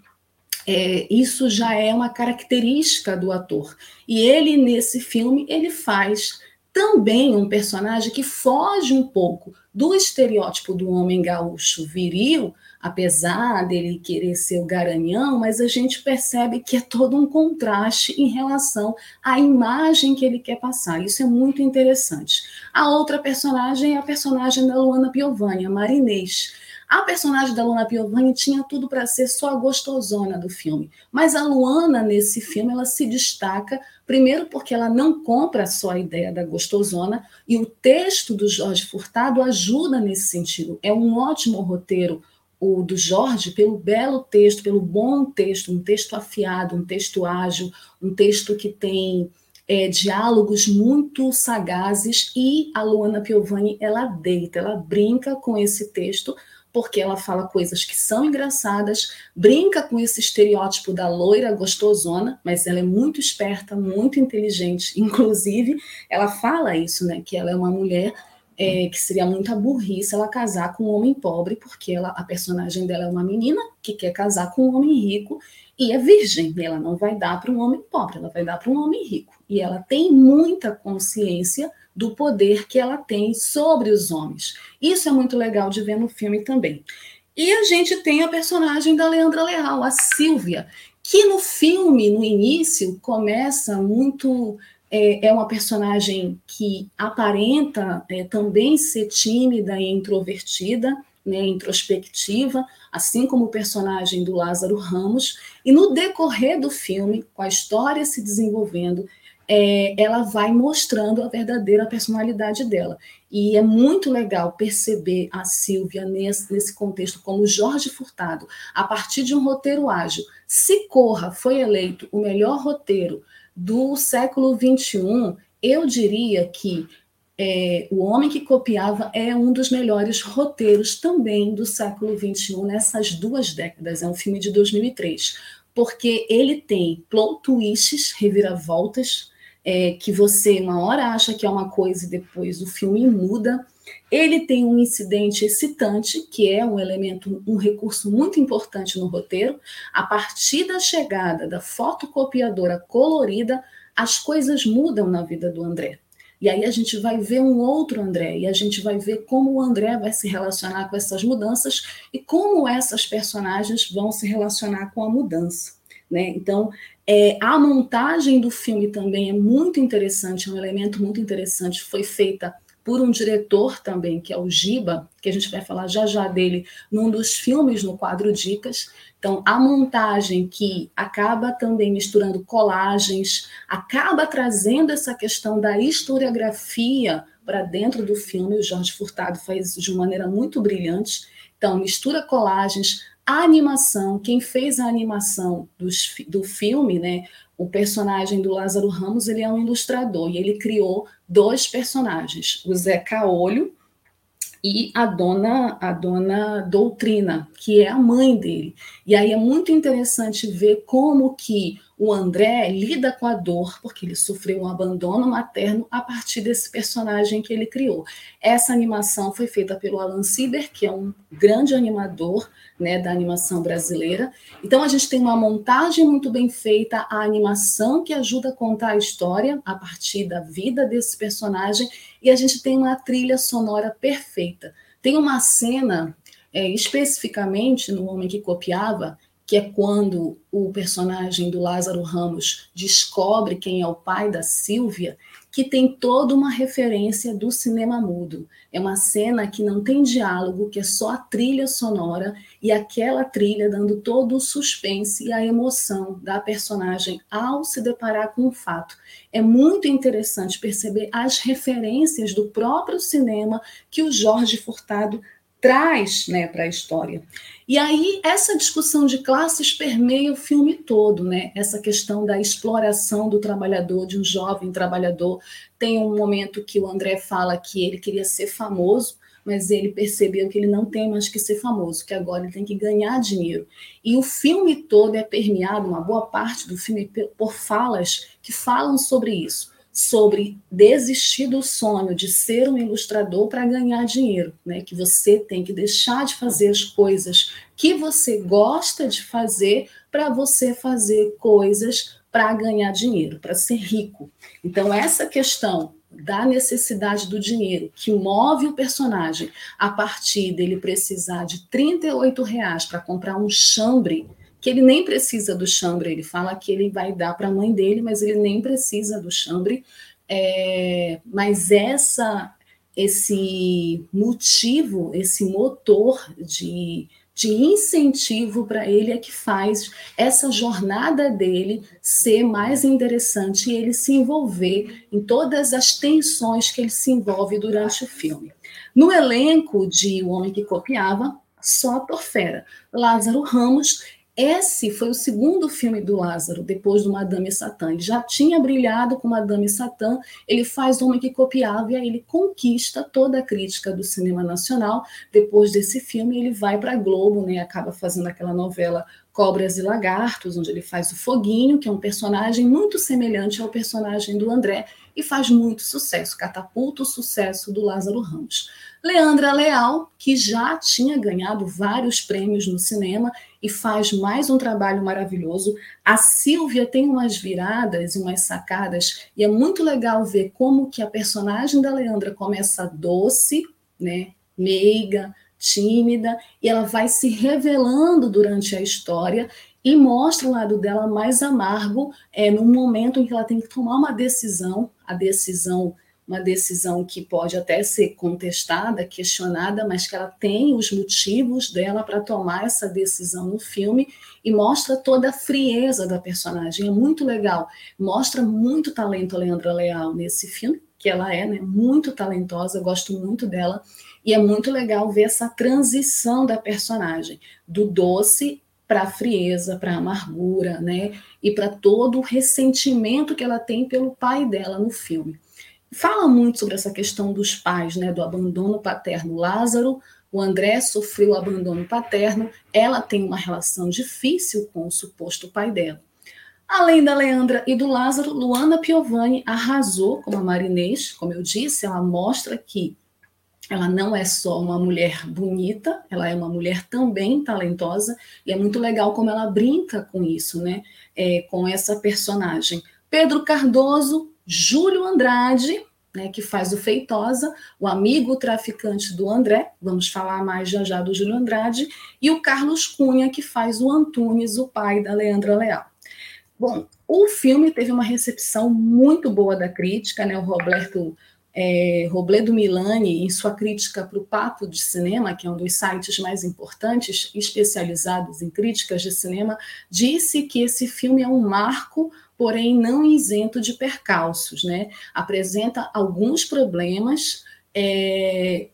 é, isso já é uma característica do ator. E ele, nesse filme, ele faz também um personagem que foge um pouco do estereótipo do homem gaúcho viril, apesar dele querer ser o garanhão, mas a gente percebe que é todo um contraste em relação à imagem que ele quer passar. Isso é muito interessante. A outra personagem é a personagem da Luana Piovani, a Marinês. A personagem da Luana Piovani tinha tudo para ser só a gostosona do filme, mas a Luana nesse filme ela se destaca primeiro porque ela não compra só a ideia da gostosona e o texto do Jorge Furtado ajuda nesse sentido. É um ótimo roteiro o do Jorge pelo belo texto, pelo bom texto, um texto afiado, um texto ágil, um texto que tem é, diálogos muito sagazes e a Luana Piovani ela deita, ela brinca com esse texto porque ela fala coisas que são engraçadas, brinca com esse estereótipo da loira gostosona, mas ela é muito esperta, muito inteligente. Inclusive, ela fala isso, né? Que ela é uma mulher é, que seria muita burrice ela casar com um homem pobre, porque ela, a personagem dela é uma menina que quer casar com um homem rico e é virgem. E ela não vai dar para um homem pobre, ela vai dar para um homem rico. E ela tem muita consciência do poder que ela tem sobre os homens. Isso é muito legal de ver no filme também. E a gente tem a personagem da Leandra Leal, a Silvia, que no filme, no início, começa muito é, é uma personagem que aparenta é, também ser tímida e introvertida, né, introspectiva, assim como o personagem do Lázaro Ramos, e no decorrer do filme, com a história se desenvolvendo, é, ela vai mostrando a verdadeira personalidade dela. E é muito legal perceber a Silvia nesse, nesse contexto, como Jorge Furtado, a partir de um roteiro ágil. Se Corra foi eleito o melhor roteiro do século XXI, eu diria que é, O Homem que Copiava é um dos melhores roteiros também do século XXI, nessas duas décadas. É um filme de 2003, porque ele tem plot twists, reviravoltas, é, que você uma hora acha que é uma coisa e depois o filme muda. Ele tem um incidente excitante, que é um elemento, um recurso muito importante no roteiro. A partir da chegada da fotocopiadora colorida, as coisas mudam na vida do André. E aí a gente vai ver um outro André, e a gente vai ver como o André vai se relacionar com essas mudanças e como essas personagens vão se relacionar com a mudança. Né? Então, é, a montagem do filme também é muito interessante, é um elemento muito interessante. Foi feita por um diretor também, que é o Giba, que a gente vai falar já já dele num dos filmes no quadro Dicas. Então, a montagem que acaba também misturando colagens, acaba trazendo essa questão da historiografia para dentro do filme. O Jorge Furtado faz de maneira muito brilhante. Então, mistura colagens, animação, quem fez a animação dos, do filme, né, o personagem do Lázaro Ramos, ele é um ilustrador e ele criou dois personagens, o Zé Caolho e a dona a dona Doutrina, que é a mãe dele. E aí é muito interessante ver como que o André lida com a dor, porque ele sofreu um abandono materno a partir desse personagem que ele criou. Essa animação foi feita pelo Alan Sieber, que é um grande animador né, da animação brasileira. Então a gente tem uma montagem muito bem feita, a animação que ajuda a contar a história a partir da vida desse personagem, e a gente tem uma trilha sonora perfeita. Tem uma cena, é, especificamente no Homem que Copiava, que é quando o personagem do Lázaro Ramos descobre quem é o pai da Silvia, que tem toda uma referência do cinema mudo. É uma cena que não tem diálogo, que é só a trilha sonora e aquela trilha dando todo o suspense e a emoção da personagem ao se deparar com o fato. É muito interessante perceber as referências do próprio cinema que o Jorge Furtado traz né, para a história. E aí essa discussão de classes permeia o filme todo, né? Essa questão da exploração do trabalhador, de um jovem trabalhador. Tem um momento que o André fala que ele queria ser famoso, mas ele percebeu que ele não tem mais que ser famoso, que agora ele tem que ganhar dinheiro. E o filme todo é permeado, uma boa parte do filme, por falas que falam sobre isso sobre desistir do sonho de ser um ilustrador para ganhar dinheiro, né? Que você tem que deixar de fazer as coisas que você gosta de fazer para você fazer coisas para ganhar dinheiro, para ser rico. Então essa questão da necessidade do dinheiro que move o personagem a partir dele precisar de 38 reais para comprar um chambre que ele nem precisa do chambre, ele fala que ele vai dar para a mãe dele, mas ele nem precisa do chambre. É, mas essa, esse motivo, esse motor de, de incentivo para ele é que faz essa jornada dele ser mais interessante e ele se envolver em todas as tensões que ele se envolve durante o filme. No elenco de O Homem que Copiava, só a Torfera. Lázaro Ramos esse foi o segundo filme do Lázaro, depois do Madame Satã. Ele já tinha brilhado com Madame Satã, ele faz Homem que Copiava e aí ele conquista toda a crítica do cinema nacional. Depois desse filme, ele vai para a Globo, né, acaba fazendo aquela novela Cobras e Lagartos, onde ele faz o Foguinho, que é um personagem muito semelhante ao personagem do André, e faz muito sucesso, catapulta o sucesso do Lázaro Ramos. Leandra Leal, que já tinha ganhado vários prêmios no cinema e faz mais um trabalho maravilhoso. A Silvia tem umas viradas e umas sacadas e é muito legal ver como que a personagem da Leandra começa doce, né, meiga, tímida e ela vai se revelando durante a história e mostra o lado dela mais amargo é, no momento em que ela tem que tomar uma decisão, a decisão uma decisão que pode até ser contestada, questionada, mas que ela tem os motivos dela para tomar essa decisão no filme e mostra toda a frieza da personagem. É muito legal. Mostra muito talento a Leandra Leal nesse filme, que ela é né, muito talentosa, gosto muito dela. E é muito legal ver essa transição da personagem, do doce para a frieza, para a amargura, né? E para todo o ressentimento que ela tem pelo pai dela no filme fala muito sobre essa questão dos pais, né, do abandono paterno. Lázaro, o André sofreu abandono paterno, ela tem uma relação difícil com o suposto pai dela. Além da Leandra e do Lázaro, Luana Piovani arrasou como a Marinês, como eu disse, ela mostra que ela não é só uma mulher bonita, ela é uma mulher também talentosa, e é muito legal como ela brinca com isso, né? É, com essa personagem. Pedro Cardoso Júlio Andrade, né, que faz o Feitosa, o amigo traficante do André, vamos falar mais já já do Júlio Andrade, e o Carlos Cunha, que faz o Antunes, o pai da Leandra Leal. Bom, o filme teve uma recepção muito boa da crítica, né? O Roberto é, Robledo Milani, em sua crítica para o Papo de Cinema, que é um dos sites mais importantes especializados em críticas de cinema, disse que esse filme é um marco, porém não isento de percalços, né? Apresenta alguns problemas. É,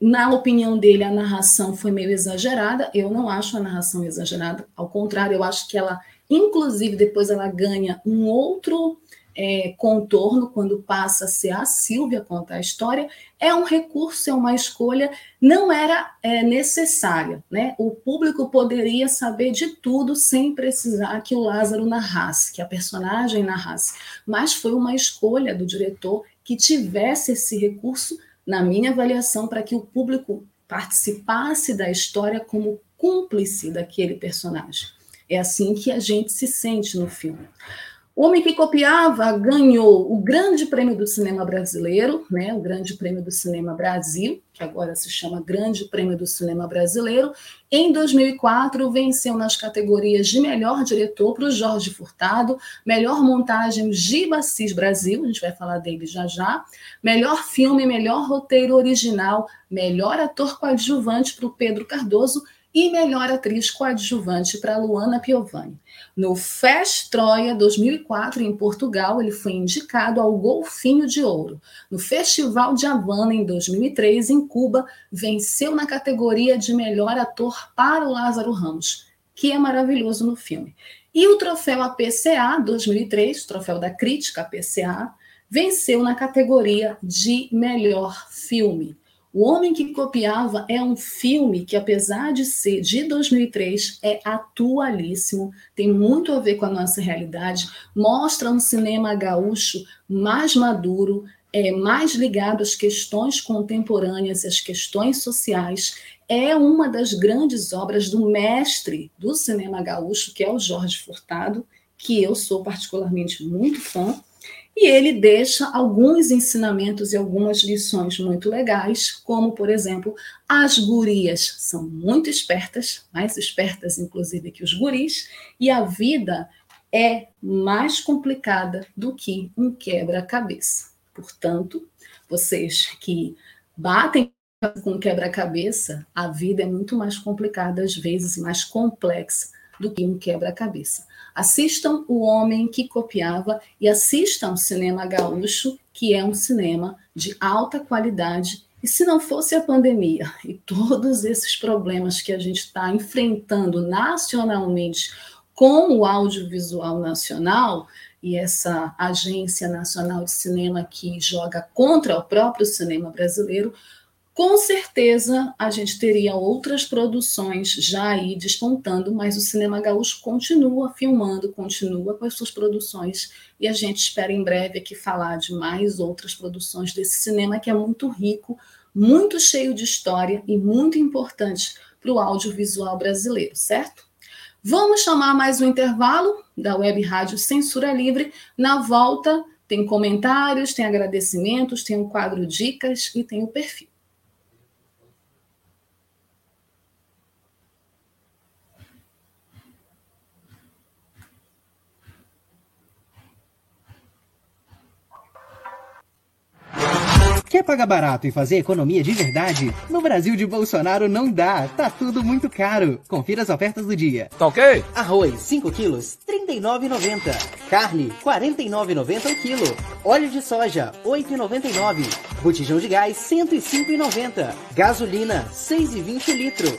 na opinião dele, a narração foi meio exagerada. Eu não acho a narração exagerada, ao contrário, eu acho que ela, inclusive, depois ela ganha um outro é, contorno, quando passa a ser a Silvia contar a história, é um recurso, é uma escolha, não era é, necessária. Né? O público poderia saber de tudo sem precisar que o Lázaro narrasse, que a personagem narrasse. Mas foi uma escolha do diretor que tivesse esse recurso, na minha avaliação, para que o público participasse da história como cúmplice daquele personagem. É assim que a gente se sente no filme. O Homem que Copiava ganhou o Grande Prêmio do Cinema Brasileiro, né, o Grande Prêmio do Cinema Brasil, que agora se chama Grande Prêmio do Cinema Brasileiro. Em 2004, venceu nas categorias de melhor diretor para o Jorge Furtado, melhor montagem Giba Cis Brasil, a gente vai falar dele já já, melhor filme, melhor roteiro original, melhor ator coadjuvante para o Pedro Cardoso e melhor atriz coadjuvante para Luana Piovani. No Fest Troia 2004, em Portugal, ele foi indicado ao Golfinho de Ouro. No Festival de Havana, em 2003, em Cuba, venceu na categoria de melhor ator para o Lázaro Ramos, que é maravilhoso no filme. E o troféu APCA 2003, troféu da crítica APCA, venceu na categoria de melhor filme. O Homem que Copiava é um filme que, apesar de ser de 2003, é atualíssimo, tem muito a ver com a nossa realidade, mostra um cinema gaúcho mais maduro, é mais ligado às questões contemporâneas, às questões sociais. É uma das grandes obras do mestre do cinema gaúcho, que é o Jorge Furtado, que eu sou particularmente muito fã e ele deixa alguns ensinamentos e algumas lições muito legais, como, por exemplo, as gurias são muito espertas, mais espertas, inclusive, que os guris, e a vida é mais complicada do que um quebra-cabeça. Portanto, vocês que batem com quebra-cabeça, a vida é muito mais complicada, às vezes mais complexa do que um quebra-cabeça. Assistam O Homem que Copiava e assistam Cinema Gaúcho, que é um cinema de alta qualidade. E se não fosse a pandemia e todos esses problemas que a gente está enfrentando nacionalmente com o audiovisual nacional, e essa agência nacional de cinema que joga contra o próprio cinema brasileiro, com certeza a gente teria outras produções já aí despontando, mas o cinema gaúcho continua filmando, continua com as suas produções e a gente espera em breve aqui falar de mais outras produções desse cinema que é muito rico, muito cheio de história e muito importante para o audiovisual brasileiro, certo? Vamos chamar mais um intervalo da Web Rádio Censura Livre. Na volta tem comentários, tem agradecimentos, tem o quadro Dicas e tem o perfil. Quer pagar barato e fazer economia de verdade? No Brasil de Bolsonaro não dá, tá tudo muito caro. Confira as ofertas do dia. Tá ok? Arroz, 5 quilos, R$ 39,90. Carne, R$ 49,90 o quilo. Óleo de soja, R$ 8,99. Botijão de gás, R$ 105,90. Gasolina, R$ 6,20 o litro.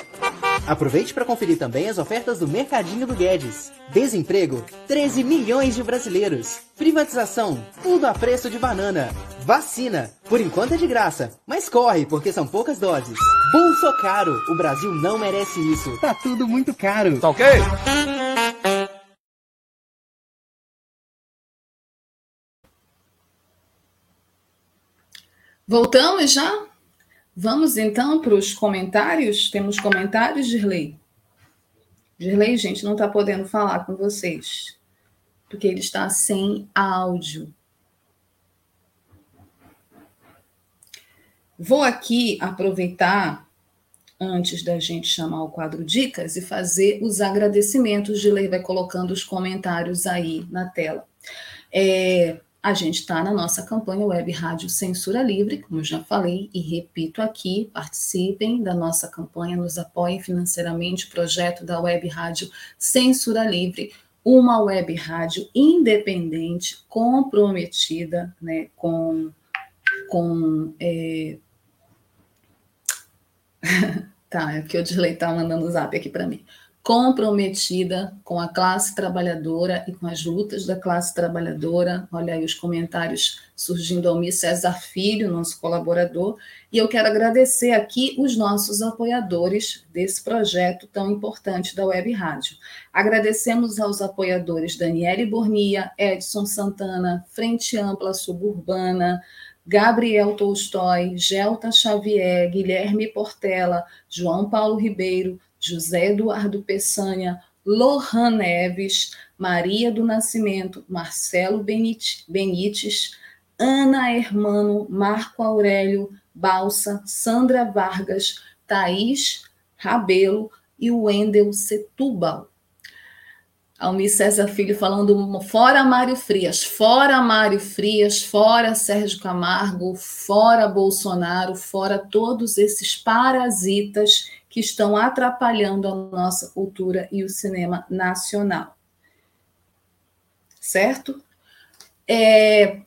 Aproveite para conferir também as ofertas do Mercadinho do Guedes. Desemprego, 13 milhões de brasileiros. Privatização, tudo a preço de banana. Vacina, por enquanto é de graça, mas corre porque são poucas doses. Bolso caro, o Brasil não merece isso. Tá tudo muito caro. Tá ok? Voltamos já? Vamos então para os comentários. Temos comentários, Girley? Girley, gente, não está podendo falar com vocês, porque ele está sem áudio. Vou aqui aproveitar, antes da gente chamar o quadro Dicas, e fazer os agradecimentos. De lei vai colocando os comentários aí na tela. É, a gente está na nossa campanha Web Rádio Censura Livre, como já falei e repito aqui, participem da nossa campanha, nos apoiem financeiramente o projeto da Web Rádio Censura Livre, uma web rádio independente, comprometida né, com. com é... tá, é porque o Dirley está mandando o zap aqui para mim comprometida com a classe trabalhadora e com as lutas da classe trabalhadora. Olha aí os comentários surgindo ao Mi César Filho, nosso colaborador, e eu quero agradecer aqui os nossos apoiadores desse projeto tão importante da Web Rádio. Agradecemos aos apoiadores Daniele Bornia, Edson Santana, Frente Ampla Suburbana, Gabriel Tolstói, Gelta Xavier, Guilherme Portela, João Paulo Ribeiro, José Eduardo Peçanha, Lohan Neves, Maria do Nascimento, Marcelo Benites, Ana Hermano, Marco Aurélio Balsa, Sandra Vargas, Thaís Rabelo e Wendel Setúbal. Almir César Filho falando fora Mário Frias, fora Mário Frias, fora Sérgio Camargo, fora Bolsonaro, fora todos esses parasitas que estão atrapalhando a nossa cultura e o cinema nacional. Certo? É,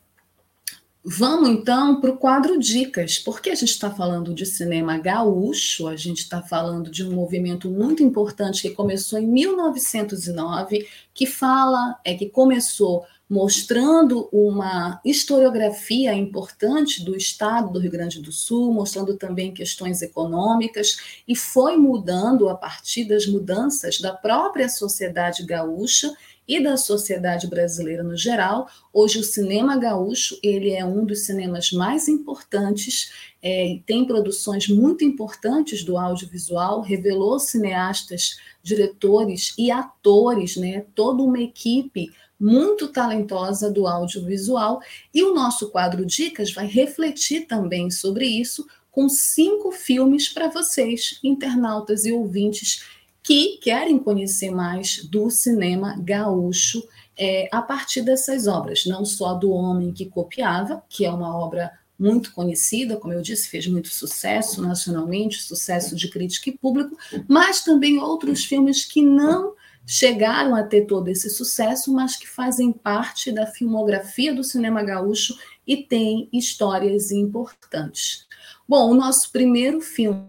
vamos então para o quadro Dicas. Porque a gente está falando de cinema gaúcho, a gente está falando de um movimento muito importante que começou em 1909, que fala, é que começou mostrando uma historiografia importante do estado do Rio Grande do Sul, mostrando também questões econômicas, e foi mudando a partir das mudanças da própria sociedade gaúcha e da sociedade brasileira no geral. Hoje o cinema gaúcho ele é um dos cinemas mais importantes, é, tem produções muito importantes do audiovisual, revelou cineastas, diretores e atores, né, toda uma equipe muito talentosa do audiovisual, e o nosso quadro Dicas vai refletir também sobre isso, com cinco filmes para vocês, internautas e ouvintes que querem conhecer mais do cinema gaúcho é, a partir dessas obras, não só do Homem que Copiava, que é uma obra muito conhecida, como eu disse, fez muito sucesso nacionalmente, sucesso de crítica e público, mas também outros filmes que não chegaram a ter todo esse sucesso, mas que fazem parte da filmografia do cinema gaúcho e têm histórias importantes. Bom, o nosso primeiro filme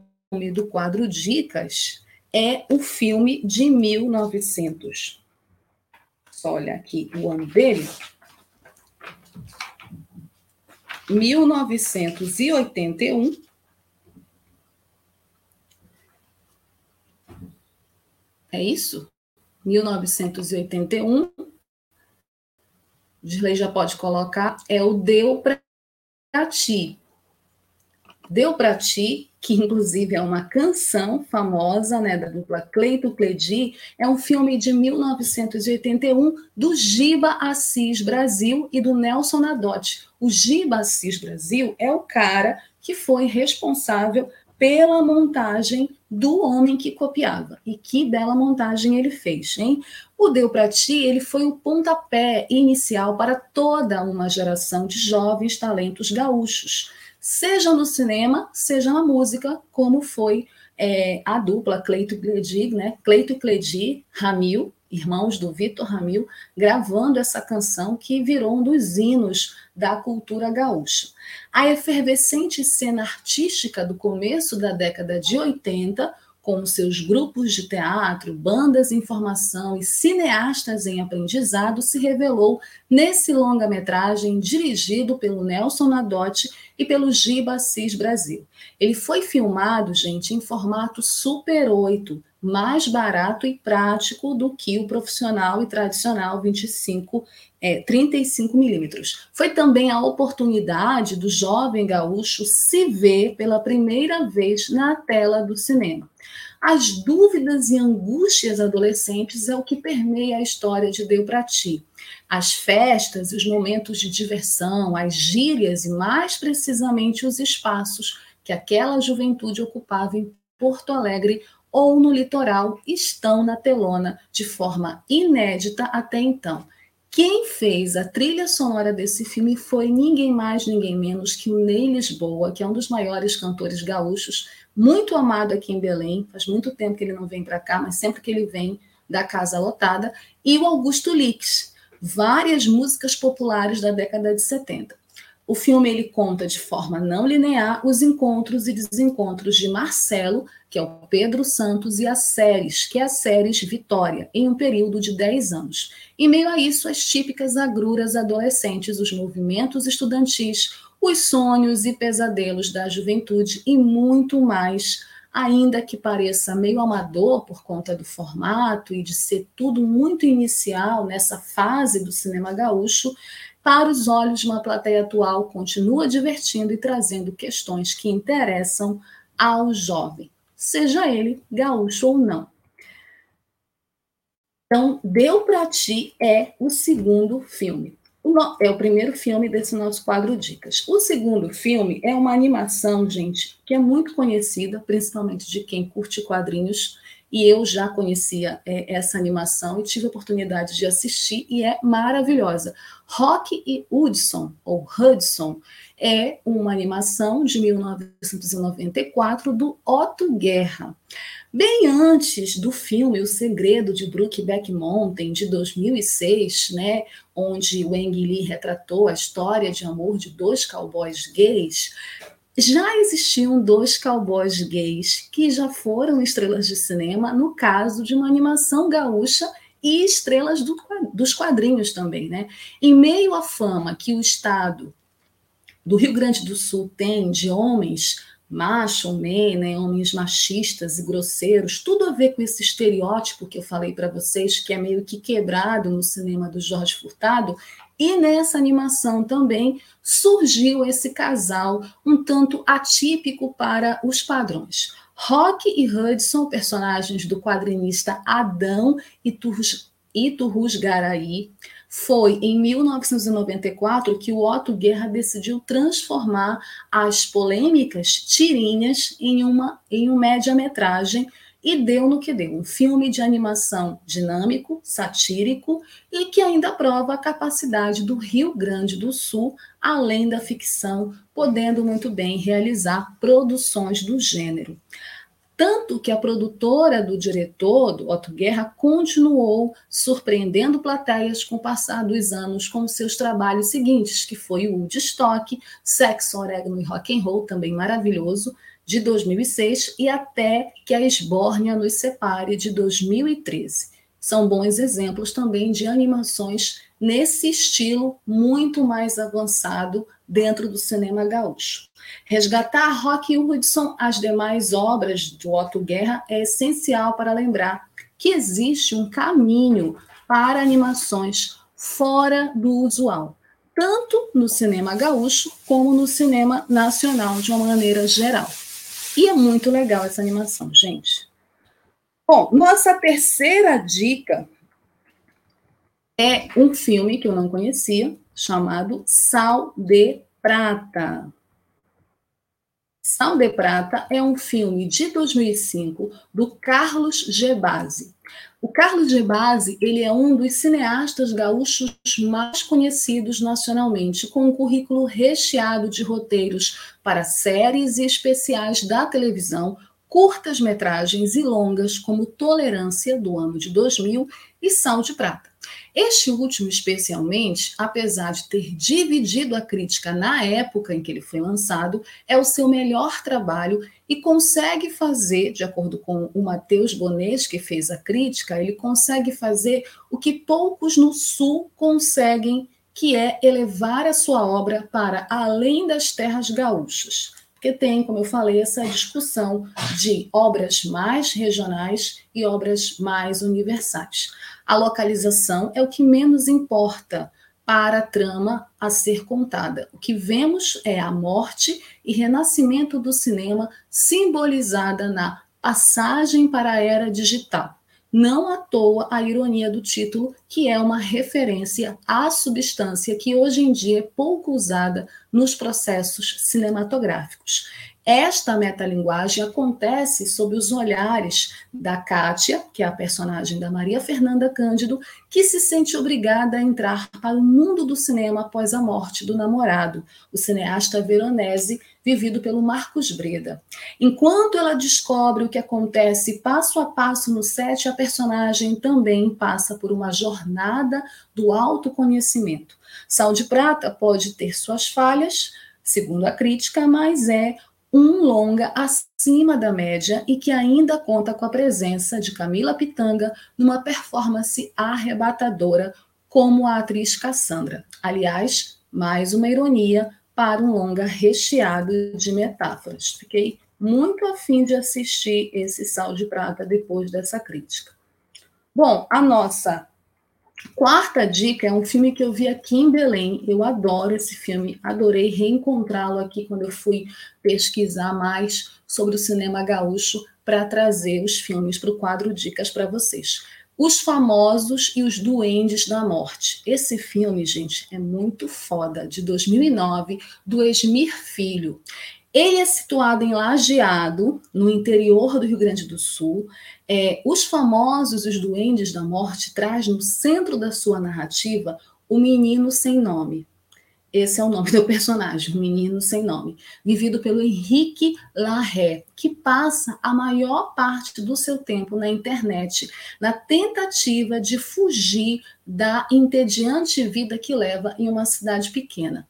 do quadro Dicas é o filme de 1900. Só olha aqui o ano dele. 1981 É isso? 1981, Dirley já pode colocar, é o Deu para Ti. Deu para Ti, que inclusive é uma canção famosa, né, da dupla Cleito Cledi, é um filme de 1981 do Giba Assis Brasil e do Nelson Nadotti. O Giba Assis Brasil é o cara que foi responsável pela montagem do homem que copiava. E que bela montagem ele fez, hein? O Deu para Ti, ele foi o pontapé inicial para toda uma geração de jovens talentos gaúchos, seja no cinema, seja na música, como foi é, a dupla Cleito Cledi, né? Cleito Cledi, Ramil, irmãos do Vitor Ramil, gravando essa canção que virou um dos hinos da cultura gaúcha. A efervescente cena artística do começo da década de 80, com seus grupos de teatro, bandas em formação e cineastas em aprendizado, se revelou nesse longa-metragem dirigido pelo Nelson Nadotti e pelo Giba Assis Brasil. Ele foi filmado, gente, em formato Super 8, mais barato e prático do que o profissional e tradicional 25, é, 35 milímetros. Foi também a oportunidade do jovem gaúcho se ver pela primeira vez na tela do cinema. As dúvidas e angústias adolescentes é o que permeia a história de Deu para Ti. As festas, os momentos de diversão, as gírias e, mais precisamente, os espaços que aquela juventude ocupava em Porto Alegre ou no litoral estão na telona de forma inédita até então. Quem fez a trilha sonora desse filme foi ninguém mais, ninguém menos que o Ney Lisboa, que é um dos maiores cantores gaúchos, muito amado aqui em Belém. Faz muito tempo que ele não vem para cá, mas sempre que ele vem, da casa lotada, e o Augusto Lix, várias músicas populares da década de 70. O filme ele conta de forma não linear os encontros e desencontros de Marcelo, que é o Pedro Santos, e a Séries, que é a Séries Vitória, em um período de 10 anos. E meio a isso, as típicas agruras adolescentes, os movimentos estudantis, os sonhos e pesadelos da juventude e muito mais, ainda que pareça meio amador por conta do formato e de ser tudo muito inicial nessa fase do cinema gaúcho, para os olhos de uma plateia atual, continua divertindo e trazendo questões que interessam ao jovem, seja ele gaúcho ou não. Então, Deu para Ti é o segundo filme. É o primeiro filme desse nosso quadro Dicas. O segundo filme é uma animação, gente, que é muito conhecida, principalmente de quem curte quadrinhos, e eu já conhecia é, essa animação e tive a oportunidade de assistir e é maravilhosa. Rock e Hudson, ou Hudson, é uma animação de 1994 do Otto Guerra. Bem antes do filme O Segredo de Brookback Mountain, de 2006, né, onde o Ang Lee retratou a história de amor de dois cowboys gays, já existiam dois cowboys gays que já foram estrelas de cinema, no caso de uma animação gaúcha e estrelas do, dos quadrinhos também, né? Em meio à fama que o Estado do Rio Grande do Sul tem de homens macho, man, né, homens machistas e grosseiros, tudo a ver com esse estereótipo que eu falei para vocês, que é meio que quebrado no cinema do Jorge Furtado, e nessa animação também surgiu esse casal um tanto atípico para os padrões. Rock e Hudson, personagens do quadrinista Adão Iturrus Garaí, foi em 1994 que o Otto Guerra decidiu transformar as polêmicas tirinhas em uma em um média-metragem e deu no que deu, um filme de animação dinâmico, satírico e que ainda prova a capacidade do Rio Grande do Sul, além da ficção, podendo muito bem realizar produções do gênero. Tanto que a produtora do diretor, do Otto Guerra, continuou surpreendendo plateias com o passar dos anos com seus trabalhos seguintes, que foi o Woodstock, Sexo, Orégano e Rock and Roll, também maravilhoso, de 2006 e até que a Esbórnia nos separe de 2013. São bons exemplos também de animações nesse estilo muito mais avançado dentro do cinema gaúcho. Resgatar Rock Hudson as demais obras do Otto Guerra é essencial para lembrar que existe um caminho para animações fora do usual, tanto no cinema gaúcho como no cinema nacional de uma maneira geral. E é muito legal essa animação, gente. Bom, nossa terceira dica é um filme que eu não conhecia, chamado Sal de Prata. Sal de Prata é um filme de 2005 do Carlos Gebasi. O Carlos Gebasi, ele é um dos cineastas gaúchos mais conhecidos nacionalmente, com um currículo recheado de roteiros para séries e especiais da televisão, curtas metragens e longas como Tolerância do ano de 2000 e Sal de Prata. Este último, especialmente, apesar de ter dividido a crítica na época em que ele foi lançado, é o seu melhor trabalho e consegue fazer, de acordo com o Matheus Bonet, que fez a crítica, ele consegue fazer o que poucos no Sul conseguem, que é elevar a sua obra para além das terras gaúchas. Porque tem, como eu falei, essa discussão de obras mais regionais e obras mais universais a localização é o que menos importa para a trama a ser contada. O que vemos é a morte e renascimento do cinema simbolizada na passagem para a era digital. Não à toa a ironia do título, que é uma referência à substância que hoje em dia é pouco usada nos processos cinematográficos. Esta metalinguagem acontece sob os olhares da Kátia, que é a personagem da Maria Fernanda Cândido, que se sente obrigada a entrar para o mundo do cinema após a morte do namorado, o cineasta Veronese, vivido pelo Marcos Breda. Enquanto ela descobre o que acontece passo a passo no set, a personagem também passa por uma jornada do autoconhecimento. Sal de Prata pode ter suas falhas, segundo a crítica, mas é um longa acima da média e que ainda conta com a presença de Camila Pitanga numa performance arrebatadora como a atriz Cassandra. Aliás, mais uma ironia para um longa recheado de metáforas. Fiquei muito afim de assistir esse Sal de Prata depois dessa crítica. Bom, a nossa Quarta dica é um filme que eu vi aqui em Belém. Eu adoro esse filme, adorei reencontrá-lo aqui quando eu fui pesquisar mais sobre o cinema gaúcho para trazer os filmes para o quadro Dicas para vocês. Os Famosos e os Duendes da Morte. Esse filme, gente, é muito foda, de 2009, do Esmir Filho. Ele é situado em Lajeado, no interior do Rio Grande do Sul. É, os famosos Os Duendes da Morte traz no centro da sua narrativa o menino sem nome. Esse é o nome do personagem, o menino sem nome, vivido pelo Henrique Larré, que passa a maior parte do seu tempo na internet, na tentativa de fugir da entediante vida que leva em uma cidade pequena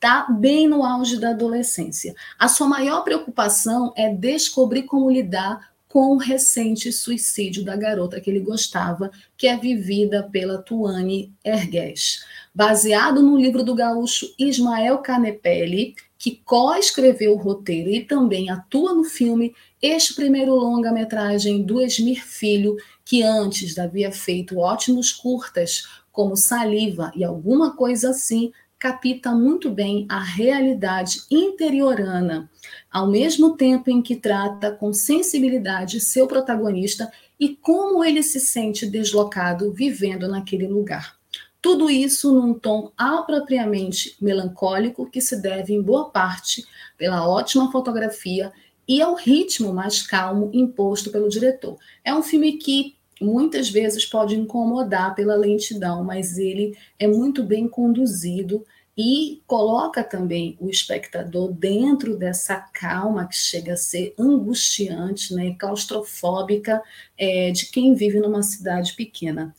está bem no auge da adolescência. A sua maior preocupação é descobrir como lidar com o recente suicídio da garota que ele gostava, que é vivida pela Tuane Ergues. Baseado no livro do gaúcho Ismael Canepelli, que co-escreveu o roteiro e também atua no filme, este primeiro longa-metragem do Esmir Filho, que antes havia feito ótimos curtas, como Saliva e alguma coisa assim, capta muito bem a realidade interiorana, ao mesmo tempo em que trata com sensibilidade seu protagonista e como ele se sente deslocado vivendo naquele lugar. Tudo isso num tom apropriadamente melancólico que se deve em boa parte pela ótima fotografia e ao ritmo mais calmo imposto pelo diretor. É um filme que muitas vezes pode incomodar pela lentidão, mas ele é muito bem conduzido e coloca também o espectador dentro dessa calma que chega a ser angustiante, né, claustrofóbica é, de quem vive numa cidade pequena.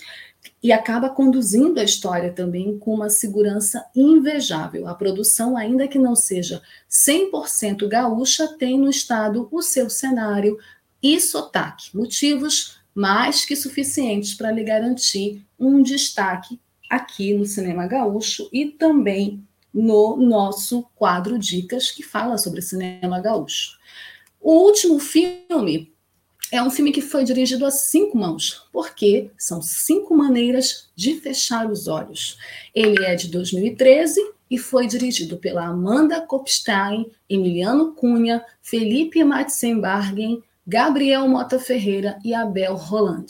E acaba conduzindo a história também com uma segurança invejável. A produção, ainda que não seja 100% gaúcha, tem no estado o seu cenário e sotaque, motivos mais que suficientes para lhe garantir um destaque aqui no Cinema Gaúcho e também no nosso quadro Dicas, que fala sobre cinema gaúcho. O último filme é um filme que foi dirigido a cinco mãos, porque são cinco maneiras de fechar os olhos. Ele é de 2013 e foi dirigido pela Amanda Kopstein, Emiliano Cunha, Felipe Matzenbargen, Gabriel Mota Ferreira e Abel Roland.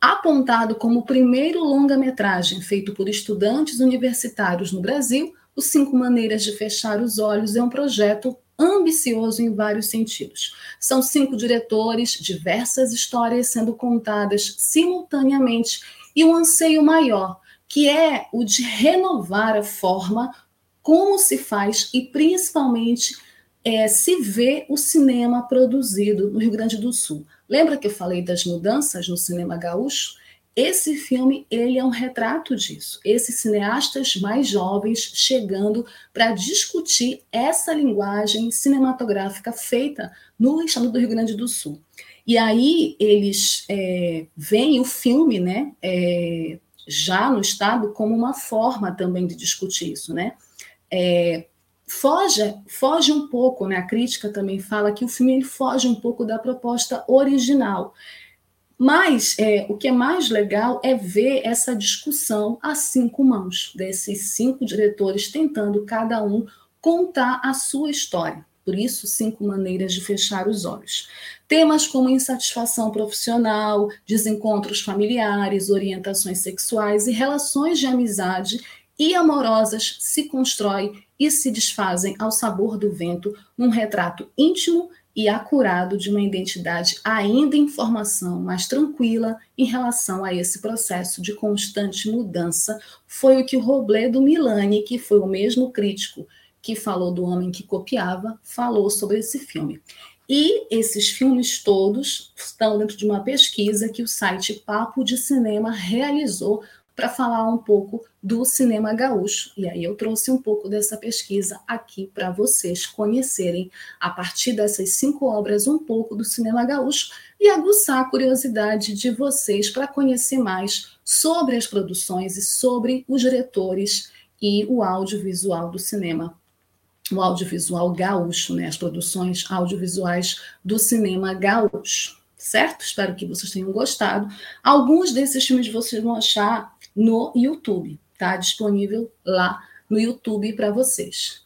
Apontado como o primeiro longa-metragem feito por estudantes universitários no Brasil, Os Cinco Maneiras de Fechar os Olhos é um projeto ambicioso em vários sentidos. São cinco diretores, diversas histórias sendo contadas simultaneamente e um anseio maior, que é o de renovar a forma como se faz e principalmente é, se vê o cinema produzido no Rio Grande do Sul. Lembra que eu falei das mudanças no cinema gaúcho? Esse filme ele é um retrato disso. Esses cineastas mais jovens chegando para discutir essa linguagem cinematográfica feita no estado do Rio Grande do Sul. E aí eles é, veem o filme, né, é, já no estado como uma forma também de discutir isso, né? É, foge, foge um pouco, né? A crítica também fala que o filme foge um pouco da proposta original. Mas é, o que é mais legal é ver essa discussão a cinco mãos, desses cinco diretores tentando cada um contar a sua história. Por isso, cinco maneiras de fechar os olhos. Temas como insatisfação profissional, desencontros familiares, orientações sexuais e relações de amizade e amorosas se constroem e se desfazem ao sabor do vento num retrato íntimo e acurado de uma identidade ainda em formação, mais tranquila em relação a esse processo de constante mudança, foi o que o Robledo Milani, que foi o mesmo crítico que falou do homem que copiava, falou sobre esse filme. E esses filmes todos estão dentro de uma pesquisa que o site Papo de Cinema realizou para falar um pouco do cinema gaúcho. E aí eu trouxe um pouco dessa pesquisa aqui para vocês conhecerem, a partir dessas cinco obras, um pouco do cinema gaúcho e aguçar a curiosidade de vocês para conhecer mais sobre as produções e sobre os diretores e o audiovisual do cinema. O audiovisual gaúcho, né? as produções audiovisuais do cinema gaúcho certo? Espero que vocês tenham gostado. Alguns desses filmes vocês vão achar no YouTube, tá? Disponível lá no YouTube para vocês.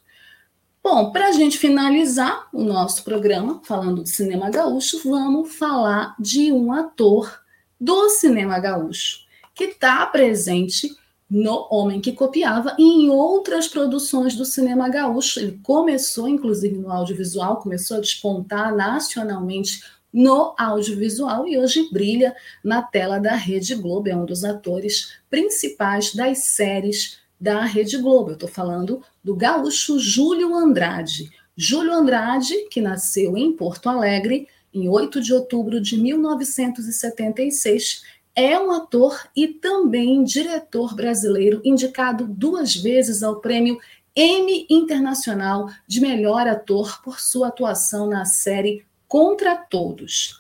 Bom, para a gente finalizar o nosso programa, falando de cinema gaúcho, vamos falar de um ator do cinema gaúcho que está presente no Homem que Copiava e em outras produções do cinema gaúcho. Ele começou, inclusive, no audiovisual, começou a despontar nacionalmente no audiovisual e hoje brilha na tela da Rede Globo, é um dos atores principais das séries da Rede Globo. Eu estou falando do gaúcho Júlio Andrade. Júlio Andrade, que nasceu em Porto Alegre em 8 de outubro de 1976, é um ator e também diretor brasileiro indicado duas vezes ao prêmio Emmy Internacional de Melhor Ator por sua atuação na série contra todos.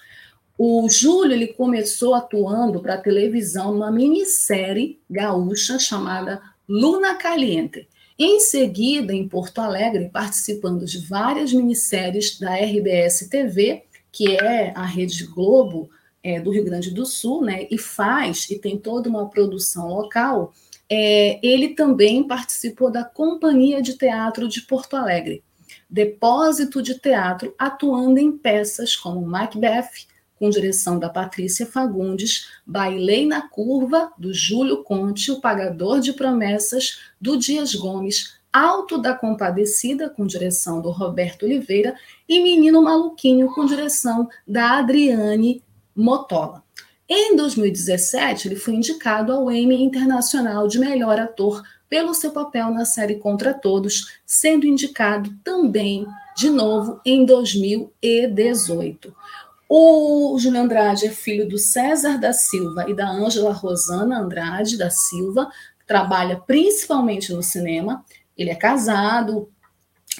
O Júlio ele começou atuando para a televisão numa minissérie gaúcha chamada Luna Caliente. Em seguida, em Porto Alegre, participando de várias minisséries da RBS TV, que é a Rede Globo é, do Rio Grande do Sul, né, e faz e tem toda uma produção local. É, ele também participou da Companhia de Teatro de Porto Alegre depósito de teatro atuando em peças como Macbeth, com direção da Patrícia Fagundes, Bailei na Curva, do Júlio Conte, O Pagador de Promessas, do Dias Gomes, Alto da Compadecida, com direção do Roberto Oliveira, e Menino Maluquinho, com direção da Adriane Motola. Em 2017, ele foi indicado ao Emmy Internacional de Melhor Ator pelo seu papel na série Contra Todos, sendo indicado também de novo em 2018. O Júlio Andrade é filho do César da Silva e da Ângela Rosana Andrade da Silva, trabalha principalmente no cinema. Ele é casado,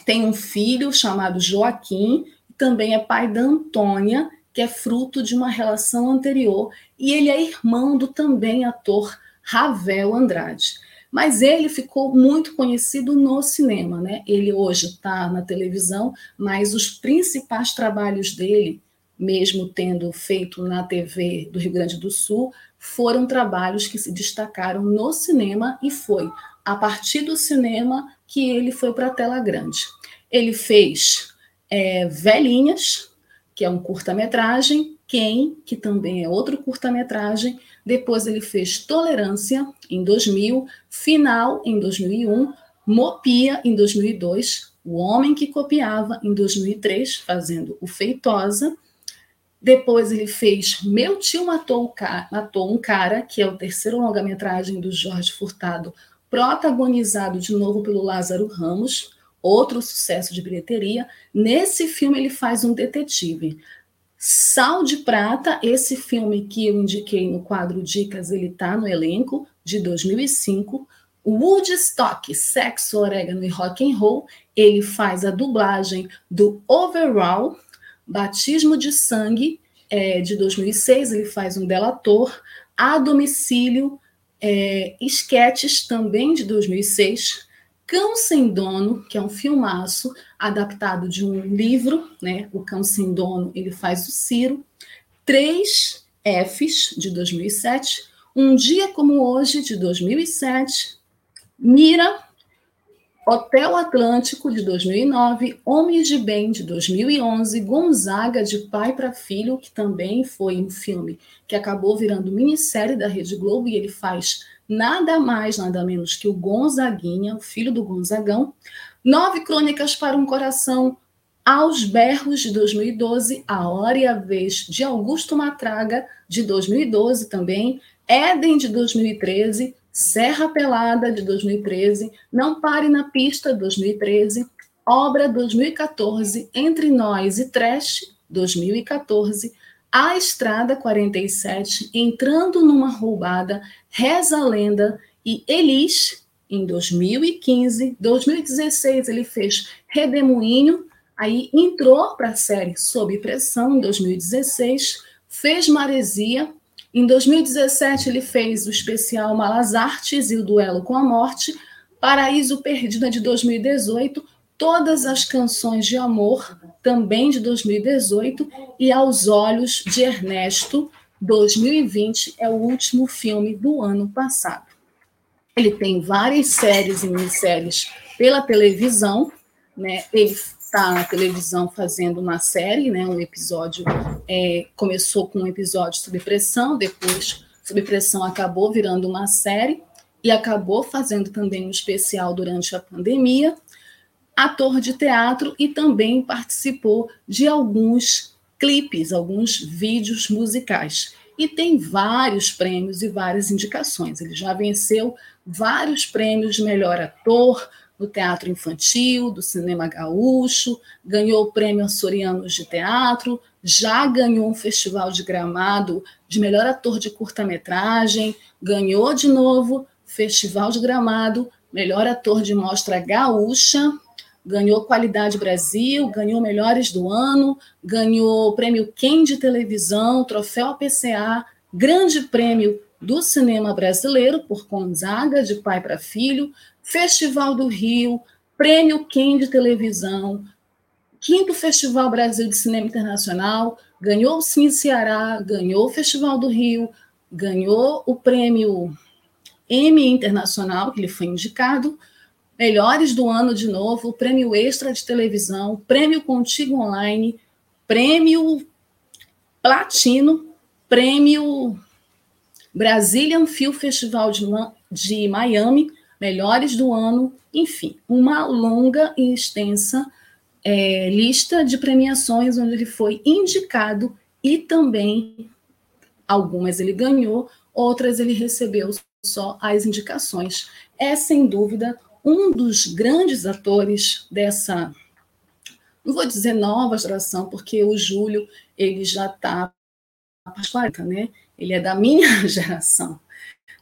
tem um filho chamado Joaquim, também é pai da Antônia, que é fruto de uma relação anterior, e ele é irmão do também ator Ravel Andrade. Mas ele ficou muito conhecido no cinema, né? Ele hoje está na televisão, mas os principais trabalhos dele, mesmo tendo feito na TV do Rio Grande do Sul, foram trabalhos que se destacaram no cinema e foi a partir do cinema que ele foi para a tela grande. Ele fez é, Velhinhas, que é um curta-metragem, Quem, que também é outro curta-metragem, depois ele fez Tolerância em 2000, Final em 2001, Mopia em 2002, O Homem que Copiava em 2003, fazendo o Feitosa. Depois ele fez Meu Tio Matou, Matou um Cara, que é o terceiro longa-metragem do Jorge Furtado, protagonizado de novo pelo Lázaro Ramos, outro sucesso de bilheteria. Nesse filme ele faz um detetive. Sal de Prata, esse filme que eu indiquei no quadro Dicas, ele está no elenco, de 2005. Woodstock, Sexo, Orégano e Rock and Roll, ele faz a dublagem do Overall, Batismo de Sangue, é, de 2006, ele faz um delator, A Domicílio, é, Esquetes, também de 2006, Cão Sem Dono, que é um filmaço adaptado de um livro, né? O Cão Sem Dono, ele faz o Ciro. Três Fs, de 2007. Um Dia Como Hoje, de 2007. Mira, Hotel Atlântico, de 2009. Homens de Bem, de 2011. Gonzaga, de Pai para Filho, que também foi um filme que acabou virando minissérie da Rede Globo e ele faz nada mais, nada menos que o Gonzaguinha, o filho do Gonzagão. Nove Crônicas para um Coração. Aos Berros, de 2012, A Hora e a Vez, de Augusto Matraga, de 2012 também, Éden, de 2013, Serra Pelada, de 2013, Não Pare na Pista, 2013, Obra 2014, Entre Nós e Trash, 2014, A Estrada 47, Entrando numa Roubada, Reza a Lenda. E Elis, em 2015. 2016 ele fez Redemoinho, aí entrou para a série Sob Pressão, em 2016, fez Maresia, em 2017, ele fez o especial Malas Artes e o Duelo com a Morte. Paraíso Perdido de 2018. Todas as canções de amor, também de 2018. E Aos Olhos de Ernesto, 2020, é o último filme do ano passado. Ele tem várias séries e minisséries pela televisão, né? Ele está na televisão fazendo uma série, né, um episódio, é, começou com um episódio sobre pressão, depois sobre pressão acabou virando uma série e acabou fazendo também um especial durante a pandemia, ator de teatro e também participou de alguns clipes, alguns vídeos musicais. E tem vários prêmios e várias indicações. Ele já venceu vários prêmios de melhor ator, do teatro infantil, do cinema gaúcho, ganhou o prêmio Açorianos de Teatro, já ganhou um festival de Gramado de melhor ator de curta-metragem, ganhou de novo Festival de Gramado, melhor ator de mostra gaúcha, ganhou Qualidade Brasil, ganhou Melhores do Ano, ganhou o prêmio Quem de Televisão, troféu APCA, grande prêmio do cinema brasileiro por Gonzaga, de pai para filho, Festival do Rio, Prêmio Quem de Televisão, Quinto Festival Brasil de Cinema Internacional, ganhou o Sim Ceará, ganhou o Festival do Rio, ganhou o prêmio Emmy Internacional, que ele foi indicado, Melhores do Ano de novo, Prêmio Extra de Televisão, Prêmio Contigo Online, Prêmio Platino, Prêmio Brazilian Film Festival de, de Miami, melhores do ano, enfim, uma longa e extensa é, lista de premiações onde ele foi indicado e também algumas ele ganhou, outras ele recebeu só as indicações. É sem dúvida um dos grandes atores dessa, não vou dizer nova geração, porque o Júlio ele já está 40, né? Ele é da minha geração.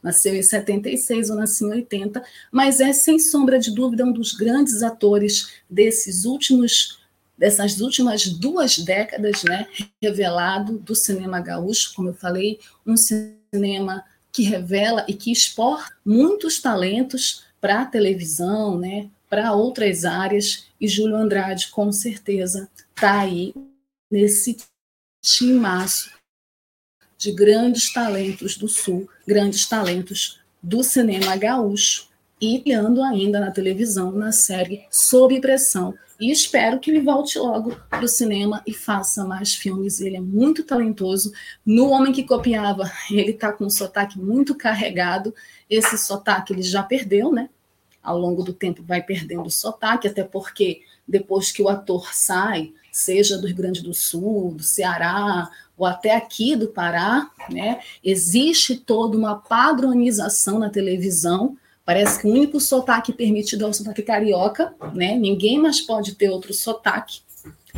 Nasceu em 76 ou nasceu em 80, mas é sem sombra de dúvida um dos grandes atores desses últimos dessas últimas duas décadas, né, revelado do cinema gaúcho, como eu falei, um cinema que revela e que exporta muitos talentos para a televisão, né, para outras áreas, e Júlio Andrade, com certeza, está aí nesse timaço de grandes talentos do Sul, grandes talentos do cinema gaúcho, e criando ainda na televisão, na série Sob Pressão. E espero que ele volte logo para o cinema e faça mais filmes. Ele é muito talentoso. No Homem que Copiava, ele está com um sotaque muito carregado. Esse sotaque ele já perdeu, né? Ao longo do tempo vai perdendo o sotaque, até porque depois que o ator sai, seja do Rio Grande do Sul, do Ceará ou até aqui do Pará, né, existe toda uma padronização na televisão. Parece que o único sotaque permitido é o sotaque carioca, né? Ninguém mais pode ter outro sotaque.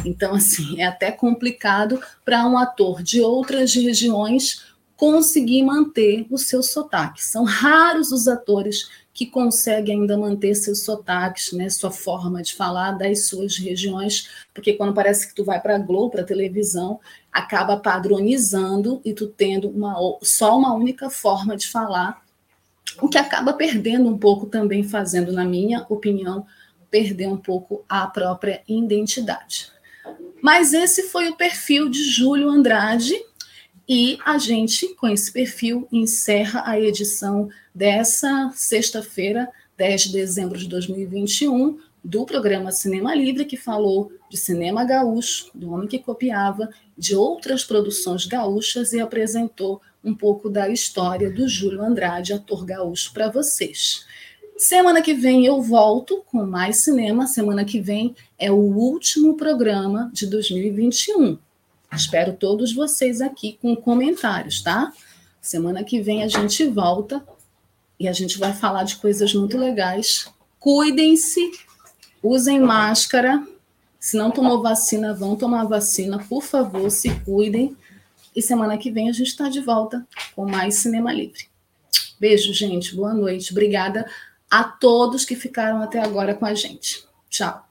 Então, assim, é até complicado para um ator de outras regiões conseguir manter o seu sotaque. São raros os atores que consegue ainda manter seus sotaques, né, sua forma de falar das suas regiões, porque quando parece que tu vai para a Globo, para televisão, acaba padronizando e tu tendo uma, só uma única forma de falar, o que acaba perdendo um pouco também, fazendo, na minha opinião, perder um pouco a própria identidade. Mas esse foi o perfil de Júlio Andrade, e a gente, com esse perfil, encerra a edição dessa sexta-feira, 10 de dezembro de 2021, do programa Cinema Livre, que falou de cinema gaúcho, do homem que copiava, de outras produções gaúchas e apresentou um pouco da história do Júlio Andrade, ator gaúcho, para vocês. Semana que vem eu volto com mais cinema. Semana que vem é o último programa de 2021. Espero todos vocês aqui com comentários, tá? Semana que vem a gente volta e a gente vai falar de coisas muito legais. Cuidem-se, usem máscara. Se não tomou vacina, vão tomar vacina. Por favor, se cuidem. E semana que vem a gente está de volta com mais Cinema Livre. Beijo, gente. Boa noite. Obrigada a todos que ficaram até agora com a gente. Tchau.